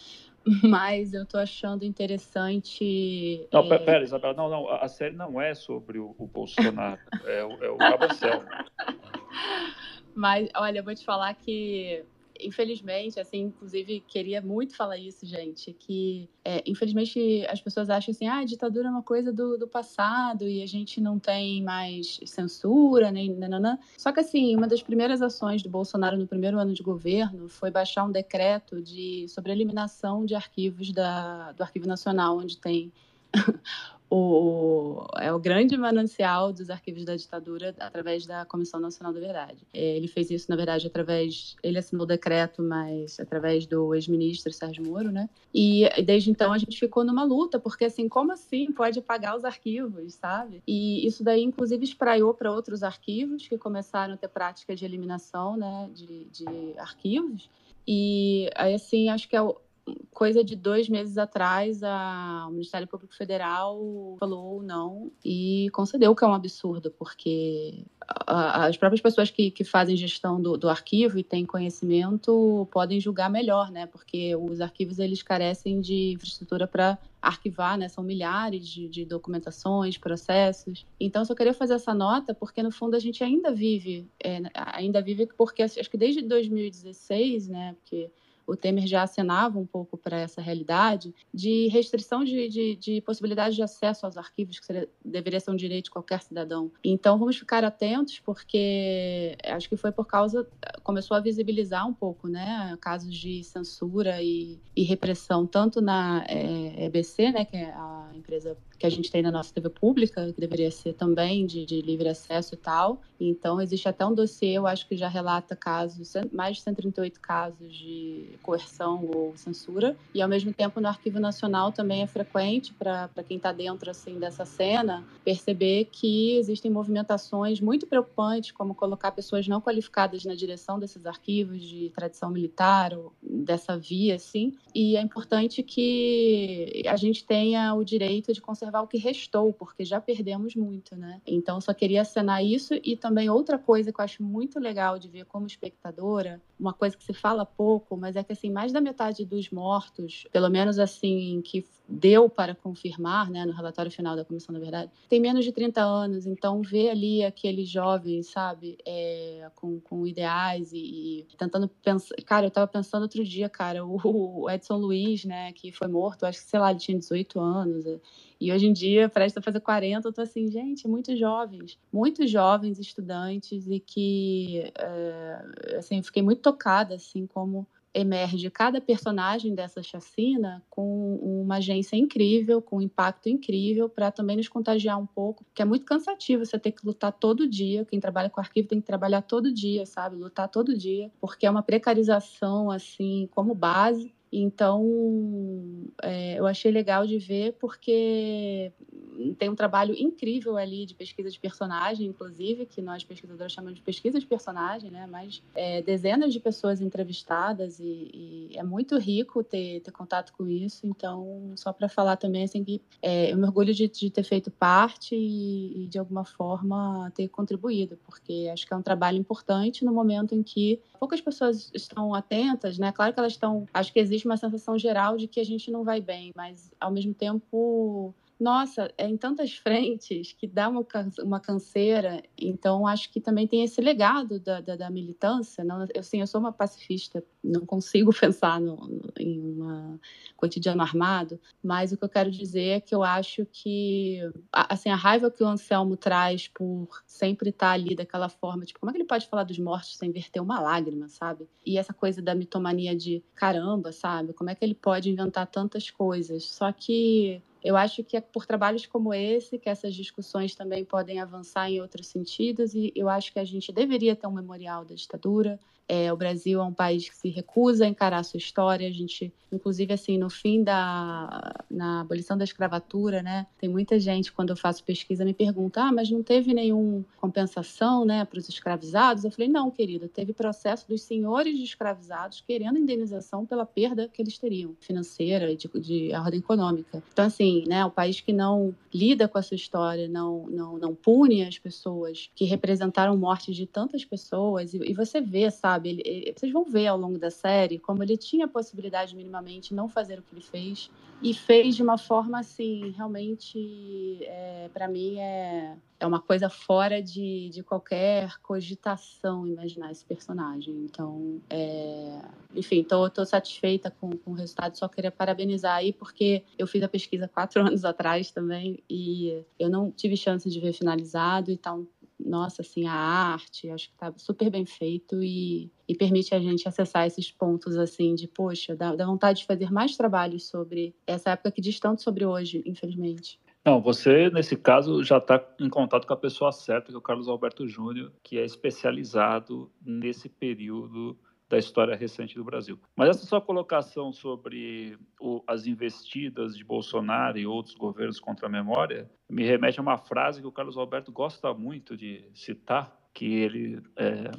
<laughs> Mas eu estou achando interessante. Não, é... pera, Isabela, não, não, a série não é sobre o, o Bolsonaro, é, o, é o. <laughs> Mas, olha, eu vou te falar que infelizmente, assim, inclusive queria muito falar isso, gente, que é, infelizmente as pessoas acham assim, ah, a ditadura é uma coisa do, do passado e a gente não tem mais censura, nem nananã. Só que assim, uma das primeiras ações do Bolsonaro no primeiro ano de governo foi baixar um decreto de sobre eliminação de arquivos da, do Arquivo Nacional, onde tem <laughs> o, é o grande manancial dos arquivos da ditadura através da Comissão Nacional da Verdade. É, ele fez isso, na verdade, através. Ele assinou o decreto, mas através do ex-ministro Sérgio Moro, né? E desde então a gente ficou numa luta, porque assim, como assim pode apagar os arquivos, sabe? E isso daí, inclusive, espraiou para outros arquivos que começaram a ter práticas de eliminação, né, de, de arquivos. E aí, assim, acho que é o, coisa de dois meses atrás, a, o Ministério Público Federal falou não e concedeu, que é um absurdo, porque a, as próprias pessoas que, que fazem gestão do, do, arquivo e têm conhecimento podem julgar melhor, né? Porque os arquivos eles carecem de infraestrutura para arquivar, né? São milhares de, de, documentações, processos. Então, só queria fazer essa nota porque no fundo a gente ainda vive, é, ainda vive porque acho que desde 2016, né? Porque o Temer já acenava um pouco para essa realidade de restrição de, de, de, possibilidade de acesso aos arquivos, que seria, deveria ser um direito de qualquer cidadão. Então, vamos ficar atentos, porque acho que foi por causa. começou a visibilizar um pouco, né, casos de censura e, e repressão, tanto na é, EBC, né, que é a empresa que a gente tem na nossa TV pública, que deveria ser também de, de livre acesso e tal. Então, existe até um dossiê, eu acho que já relata casos, mais de 138 casos de coerção ou censura. E, ao mesmo tempo, no Arquivo Nacional também é frequente, para quem está dentro assim dessa cena, perceber que existem movimentações muito preocupantes, como colocar pessoas não qualificadas na direção desses arquivos de tradição militar ou dessa via, assim. E é importante que a gente tenha o direito de conservar conservar o que restou, porque já perdemos muito, né? Então, só queria acenar isso e também outra coisa que eu acho muito legal de ver como espectadora, uma coisa que se fala pouco, mas é que assim, mais da metade dos mortos, pelo menos assim, que deu para confirmar, né, no relatório final da Comissão da Verdade, tem menos de 30 anos, então ver ali aqueles jovens, sabe, é, com, com ideais e, e, tentando pensar... Cara, eu estava pensando outro dia, cara, o, <laughs> o Edson Luiz, né, que foi morto, acho que, sei lá, ele tinha 18 anos, e hoje em dia, presta a fazer 40, eu tô assim, gente, muitos jovens, muitos jovens estudantes e que, é, assim, fiquei muito tocada, assim, como emerge cada personagem dessa chacina com uma agência incrível, com um impacto incrível, para também nos contagiar um pouco, que é muito cansativo você ter que lutar todo dia. Quem trabalha com arquivo tem que trabalhar todo dia, sabe? Lutar todo dia, porque é uma precarização, assim, como base. Então, é, eu achei legal de ver, porque tem um trabalho incrível ali de pesquisa de personagem, inclusive, que nós pesquisadores chamamos de pesquisa de personagem, né? Mas é, dezenas de pessoas entrevistadas e, e, é muito rico ter, ter contato com isso. Então, só para falar também, assim, que é, eu me orgulho de, de ter feito parte e, e, de alguma forma, ter contribuído, porque acho que é um trabalho importante no momento em que poucas pessoas estão atentas, né? Claro que elas estão. Acho que existe uma sensação geral de que a gente não vai bem, mas ao mesmo tempo nossa, é em tantas <laughs> frentes que dá uma, uma canseira. Então, acho que também tem esse legado da, da, da militância. Não, eu, sim, eu sou uma pacifista, não consigo <laughs> pensar no, no, em um cotidiano armado, mas o que eu quero dizer é que eu acho que assim, a raiva que o Anselmo traz por sempre estar ali daquela forma, tipo, como é que ele pode falar dos mortos sem verter uma lágrima, sabe? E essa coisa da mitomania de caramba, sabe? Como é que ele pode inventar tantas coisas? Só que eu acho que é por trabalhos como esse que essas discussões também podem avançar em outros sentidos e eu acho que a gente deveria ter um memorial da ditadura. É, o Brasil é um país que se recusa a encarar a sua história. A gente, inclusive, assim, no fim da na abolição da escravatura, né? Tem muita gente quando eu faço pesquisa me pergunta: "Ah, mas não teve nenhuma compensação, né, para os escravizados?" Eu falei: "Não, querida, teve processo dos senhores de escravizados querendo indenização pela perda que eles teriam financeira e de, de ordem econômica. Então, assim, né, o país que não lida com a sua história, não não não pune as pessoas que representaram morte de tantas pessoas e, e você vê, sabe? Ele, ele, vocês vão ver ao longo da série como ele tinha a possibilidade minimamente não fazer o que ele fez e fez de uma forma assim realmente é, para mim é, é uma coisa fora de, de qualquer cogitação imaginar esse personagem. Então é, enfim tô, tô satisfeita com, com o resultado só queria parabenizar aí porque eu fiz a pesquisa quatro <laughs> anos atrás também e eu não tive chance de ver finalizado então nossa, assim, a arte, acho que está super bem feito e, e, permite a gente acessar esses pontos, assim, de, poxa, dá, dá vontade de fazer mais trabalhos sobre essa época que diz tanto sobre hoje, infelizmente. Não, você, nesse caso, já está em contato com a pessoa certa, que é o Carlos Alberto Júnior, que é especializado nesse período da história recente do Brasil. Mas essa sua colocação sobre o, as investidas de Bolsonaro e outros governos contra a memória me remete a uma frase que o Carlos Alberto gosta muito de citar, que ele, é,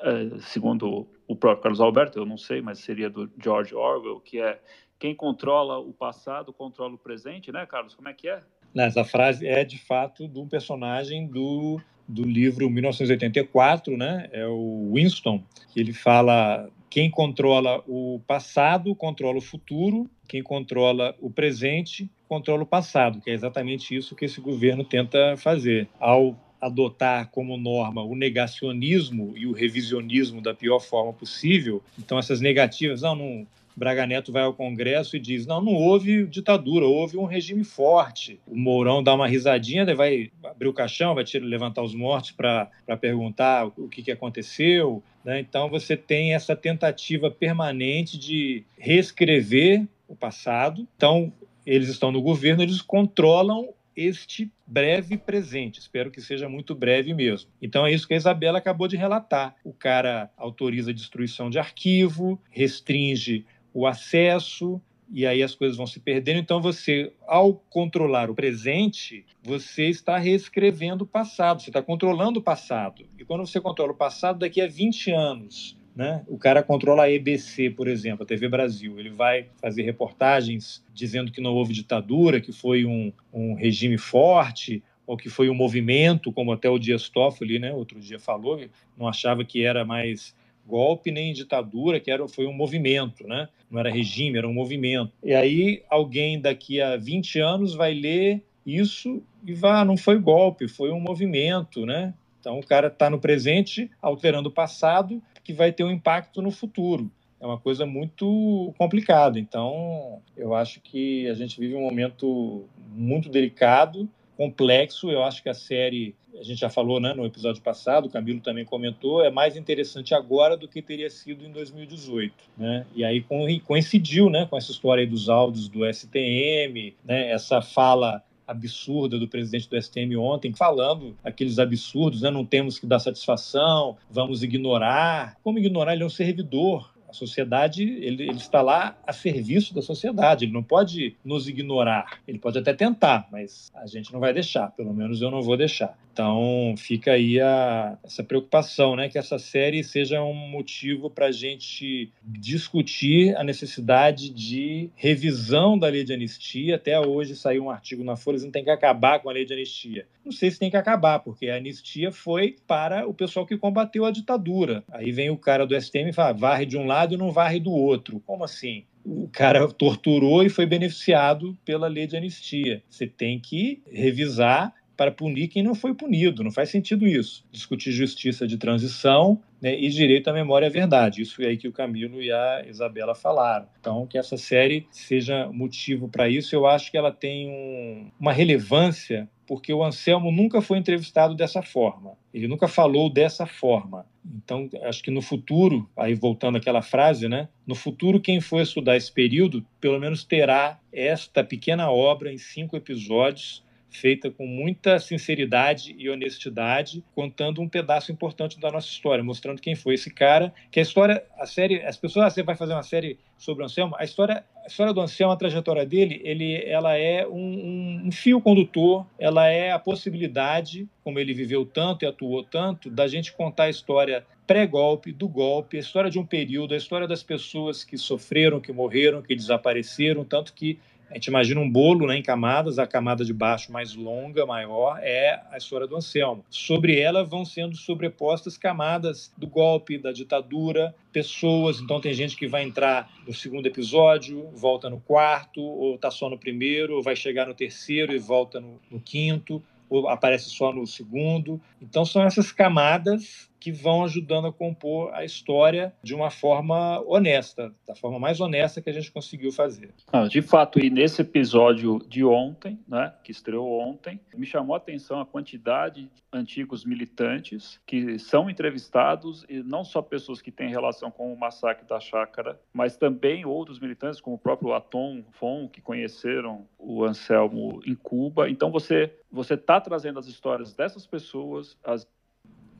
é, segundo o próprio Carlos Alberto, eu não sei, mas seria do George Orwell, que é quem controla o passado controla o presente, né, Carlos? Como é que é? Essa frase é de fato de um personagem do do livro 1984, né? É o Winston, que ele fala quem controla o passado controla o futuro, quem controla o presente controla o passado, que é exatamente isso que esse governo tenta fazer. Ao adotar como norma o negacionismo e o revisionismo da pior forma possível, então essas negativas, não, não Braga Neto vai ao Congresso e diz: não, não houve ditadura, houve um regime forte. O Mourão dá uma risadinha, vai abrir o caixão, vai tirar, levantar os mortos para perguntar o que, que aconteceu. Né? Então você tem essa tentativa permanente de reescrever o passado. Então eles estão no governo, eles controlam este breve presente. Espero que seja muito breve mesmo. Então é isso que a Isabela acabou de relatar. O cara autoriza a destruição de arquivo, restringe o acesso, e aí as coisas vão se perdendo. Então, você, ao controlar o presente, você está reescrevendo o passado, você está controlando o passado. E quando você controla o passado, daqui a 20 anos, né, o cara controla a EBC, por exemplo, a TV Brasil. Ele vai fazer reportagens dizendo que não houve ditadura, que foi um, um regime forte, ou que foi um movimento, como até o Dias Toffoli, né, outro dia falou, não achava que era mais golpe nem ditadura, que era, foi um movimento, né? não era regime, era um movimento. E aí alguém daqui a 20 anos vai ler isso e vai, ah, não foi golpe, foi um movimento, né? Então o cara está no presente alterando o passado que vai ter um impacto no futuro. É uma coisa muito complicada. Então eu acho que a gente vive um momento muito delicado, complexo. Eu acho que a série a gente já falou né, no episódio passado, o Camilo também comentou, é mais interessante agora do que teria sido em 2018. Né? E aí coincidiu né, com essa história dos áudios do STM, né, essa fala absurda do presidente do STM ontem, falando aqueles absurdos, né? não temos que dar satisfação, vamos ignorar. Como ignorar? Ele é um servidor sociedade, ele, ele, está lá a serviço da sociedade, ele não pode nos ignorar. Ele pode até tentar, mas a gente não vai deixar, pelo menos eu não vou deixar. Então fica aí a, essa preocupação, né, que essa série seja um motivo para a gente discutir a necessidade de revisão da lei de anistia. Até hoje saiu um artigo na Folha dizendo que tem que acabar com a lei de anistia. Não sei se tem que acabar, porque a anistia foi para o pessoal que combateu a ditadura. Aí vem o cara do STM e fala, varre de um lado e não varre do outro. Como assim? o cara torturou e foi beneficiado pela lei de anistia. Você tem que revisar para punir quem não foi punido. Não faz sentido isso. Discutir justiça de transição né, e direito à memória e à verdade. Isso é aí que o Camilo e a Isabela falaram. Então, que essa série seja motivo para isso, eu acho que ela tem um, uma relevância porque o Anselmo nunca foi entrevistado dessa forma. Ele nunca falou dessa forma. Então, acho que no futuro, aí voltando àquela frase, né? No futuro, quem for estudar esse período, pelo menos terá esta pequena obra em cinco episódios feita com muita sinceridade e honestidade, contando um pedaço importante da nossa história, mostrando quem foi esse cara. Que a história, a série, as pessoas, ah, você vai fazer uma série sobre o Anselmo, a história, a história do Anselmo, a trajetória dele, ele, ela é um, um fio condutor, ela é a possibilidade, como ele viveu tanto e atuou tanto, da gente contar a história pré-golpe, do golpe, a história de um período, a história das pessoas que sofreram, que morreram, que desapareceram, tanto que a gente imagina um bolo né, em camadas, a camada de baixo mais longa, maior, é a história do Anselmo. Sobre ela vão sendo sobrepostas camadas do golpe, da ditadura, pessoas. Então tem gente que vai entrar no segundo episódio, volta no quarto, ou está só no primeiro, ou vai chegar no terceiro e volta no, no quinto, ou aparece só no segundo. Então são essas camadas que vão ajudando a compor a história de uma forma honesta, da forma mais honesta que a gente conseguiu fazer. Ah, de fato, e nesse episódio de ontem, né, que estreou ontem, me chamou a atenção a quantidade de antigos militantes que são entrevistados, e não só pessoas que têm relação com o massacre da chácara, mas também outros militantes, como o próprio Atom Fon, que conheceram o Anselmo em Cuba. Então, você você está trazendo as histórias dessas pessoas, as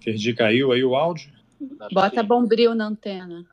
Perdi, caiu aí o áudio? Bota bombril na antena.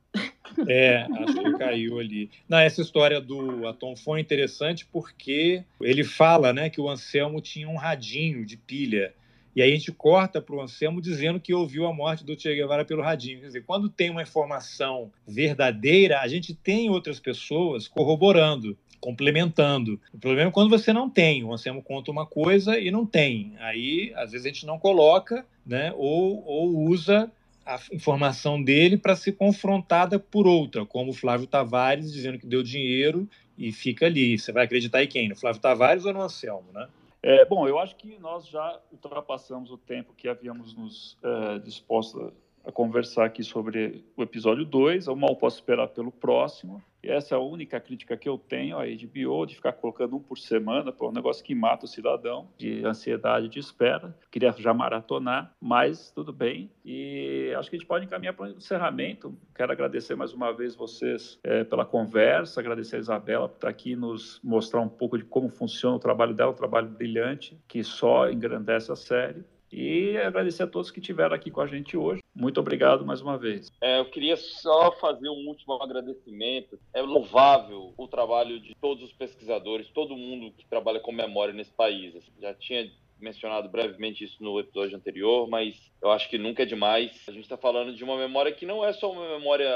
É, acho que caiu ali. Não, essa história do Atom foi interessante porque ele fala né, que o Anselmo tinha um radinho de pilha. E aí a gente corta para o Anselmo dizendo que ouviu a morte do Che Guevara pelo radinho. Quer dizer, quando tem uma informação verdadeira, a gente tem outras pessoas corroborando complementando. O problema é quando você não tem. O Anselmo conta uma coisa e não tem. Aí, às vezes, a gente não coloca, né? ou, ou usa a informação dele para ser confrontada por outra, como o Flávio Tavares dizendo que deu dinheiro e fica ali. Você vai acreditar em quem? No Flávio Tavares ou no Anselmo, né? É, bom, eu acho que nós já ultrapassamos o tempo que havíamos nos é, disposto a conversar aqui sobre o episódio 2. Eu mal posso esperar pelo próximo. E essa é a única crítica que eu tenho à HBO, de ficar colocando um por semana, por um negócio que mata o cidadão, de ansiedade de espera. Queria já maratonar, mas tudo bem. E acho que a gente pode encaminhar para o encerramento. Quero agradecer mais uma vez vocês é, pela conversa, agradecer a Isabela por estar aqui nos mostrar um pouco de como funciona o trabalho dela, um trabalho brilhante, que só engrandece a série. E agradecer a todos que estiveram aqui com a gente hoje. Muito obrigado mais uma vez. É, eu queria só fazer um último agradecimento. É louvável o trabalho de todos os pesquisadores, todo mundo que trabalha com memória nesse país. Já tinha mencionado brevemente isso no episódio anterior, mas eu acho que nunca é demais. A gente está falando de uma memória que não é só uma memória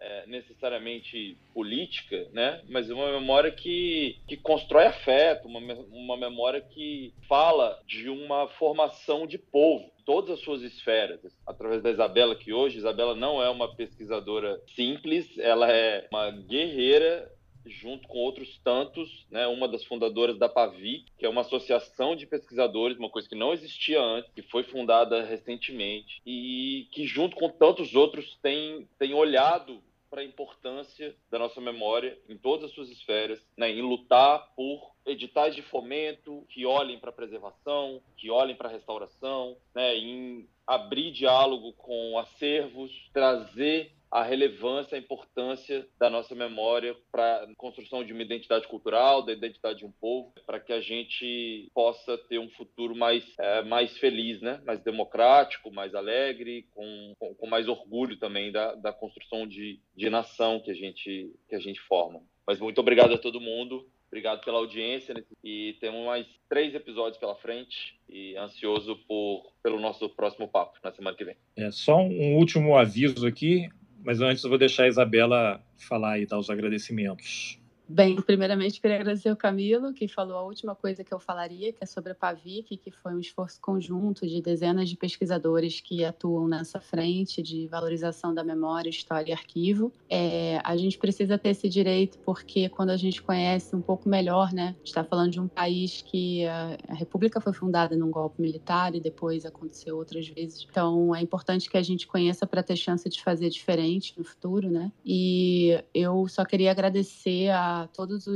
é, necessariamente política, né? Mas uma memória que, que constrói afeto, uma, uma memória que fala de uma formação de povo todas as suas esferas, através da Isabela, que hoje Isabela não é uma pesquisadora simples, ela é uma guerreira junto com outros tantos, né, uma das fundadoras da Pavi, que é uma associação de pesquisadores, uma coisa que não existia antes, que foi fundada recentemente e que junto com tantos outros tem, tem olhado para a importância da nossa memória em todas as suas esferas, né, em lutar por editais de fomento que olhem para a preservação, que olhem para a restauração, né, em abrir diálogo com acervos, trazer a relevância, a importância da nossa memória para a construção de uma identidade cultural, da identidade de um povo, para que a gente possa ter um futuro mais, é, mais feliz, né? mais democrático, mais alegre, com, com, com mais orgulho também da, da construção de, de nação que a, gente, que a gente forma. Mas muito obrigado a todo mundo. Obrigado pela audiência e temos mais três episódios pela frente e ansioso por, pelo nosso próximo papo na semana que vem. É só um último aviso aqui. Mas antes eu vou deixar a Isabela falar e dar os agradecimentos. Bem, primeiramente queria agradecer o Camilo, que falou a última coisa que eu falaria, que é sobre a PAVIC, que foi um esforço conjunto de dezenas de pesquisadores que atuam nessa frente de valorização da memória, história e arquivo. É, a gente precisa ter esse direito porque quando a gente conhece um pouco melhor, né, está falando de um país que a, a República foi fundada num golpe militar e depois aconteceu outras vezes. Então é importante que a gente conheça para ter chance de fazer diferente no futuro, né? E eu só queria agradecer a todas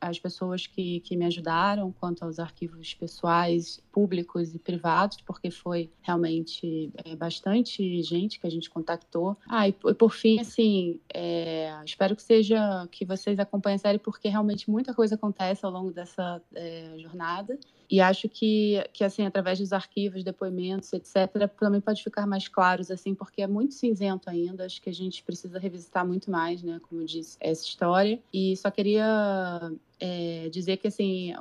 as pessoas que, que me ajudaram quanto aos arquivos pessoais, públicos e privados, porque foi realmente é, bastante gente que a gente contactou. Ah, e, por fim, assim, é, espero que seja que vocês acompanhem a série, porque realmente muita coisa acontece ao longo dessa é, jornada. E acho que, que assim, através dos arquivos, depoimentos, etc., também pode ficar mais claros, assim, porque é muito cinzento ainda. Acho que a gente precisa revisitar muito mais, né, como eu disse, essa história. E só queria é, dizer que assim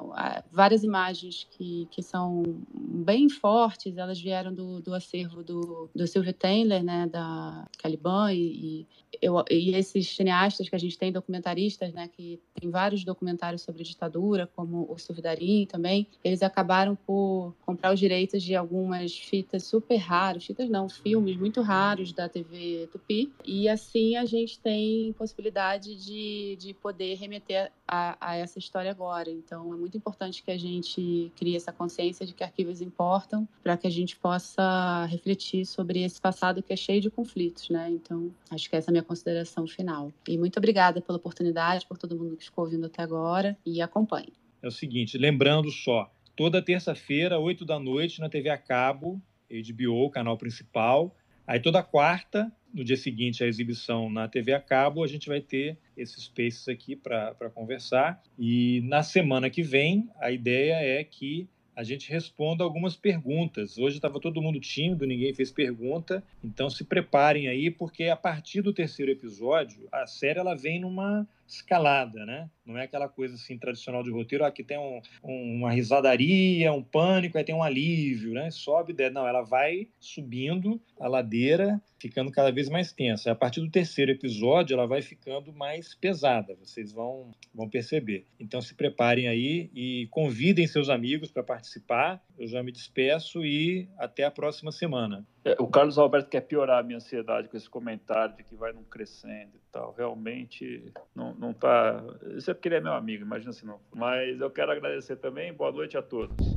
várias imagens que, que são bem fortes elas vieram do, do acervo do, do Sylvia Taylor né da Caliban e, e, eu, e esses cineastas que a gente tem documentaristas né que tem vários documentários sobre ditadura como o Silvio Darim também eles acabaram por comprar os direitos de algumas fitas super raras fitas não filmes muito raros da TV Tupi e assim a gente tem possibilidade de, de poder remeter a, a essa história agora. Então, é muito importante que a gente crie essa consciência de que arquivos importam para que a gente possa refletir sobre esse passado que é cheio de conflitos, né? Então, acho que essa é a minha consideração final. E muito obrigada pela oportunidade, por todo mundo que ficou ouvindo até agora e acompanhe. É o seguinte, lembrando só, toda terça-feira, 8 da noite, na TV a cabo, HBO, canal principal. Aí toda quarta, no dia seguinte à exibição na TV a cabo, a gente vai ter esses spaces aqui para conversar. E na semana que vem, a ideia é que a gente responda algumas perguntas. Hoje estava todo mundo tímido, ninguém fez pergunta, então se preparem aí, porque a partir do terceiro episódio, a série ela vem numa escalada, né? Não é aquela coisa assim tradicional de roteiro, aqui tem um, um, uma risadaria, um pânico, aí tem um alívio, né? Sobe, não, ela vai subindo a ladeira, ficando cada vez mais tensa. A partir do terceiro episódio, ela vai ficando mais pesada, vocês vão, vão perceber. Então se preparem aí e convidem seus amigos para participar. Eu já me despeço e até a próxima semana. É, o Carlos Alberto quer piorar a minha ansiedade com esse comentário de que vai não crescendo e tal. Realmente não, não tá. Isso é porque ele é meu amigo, imagina se não. Mas eu quero agradecer também. Boa noite a todos.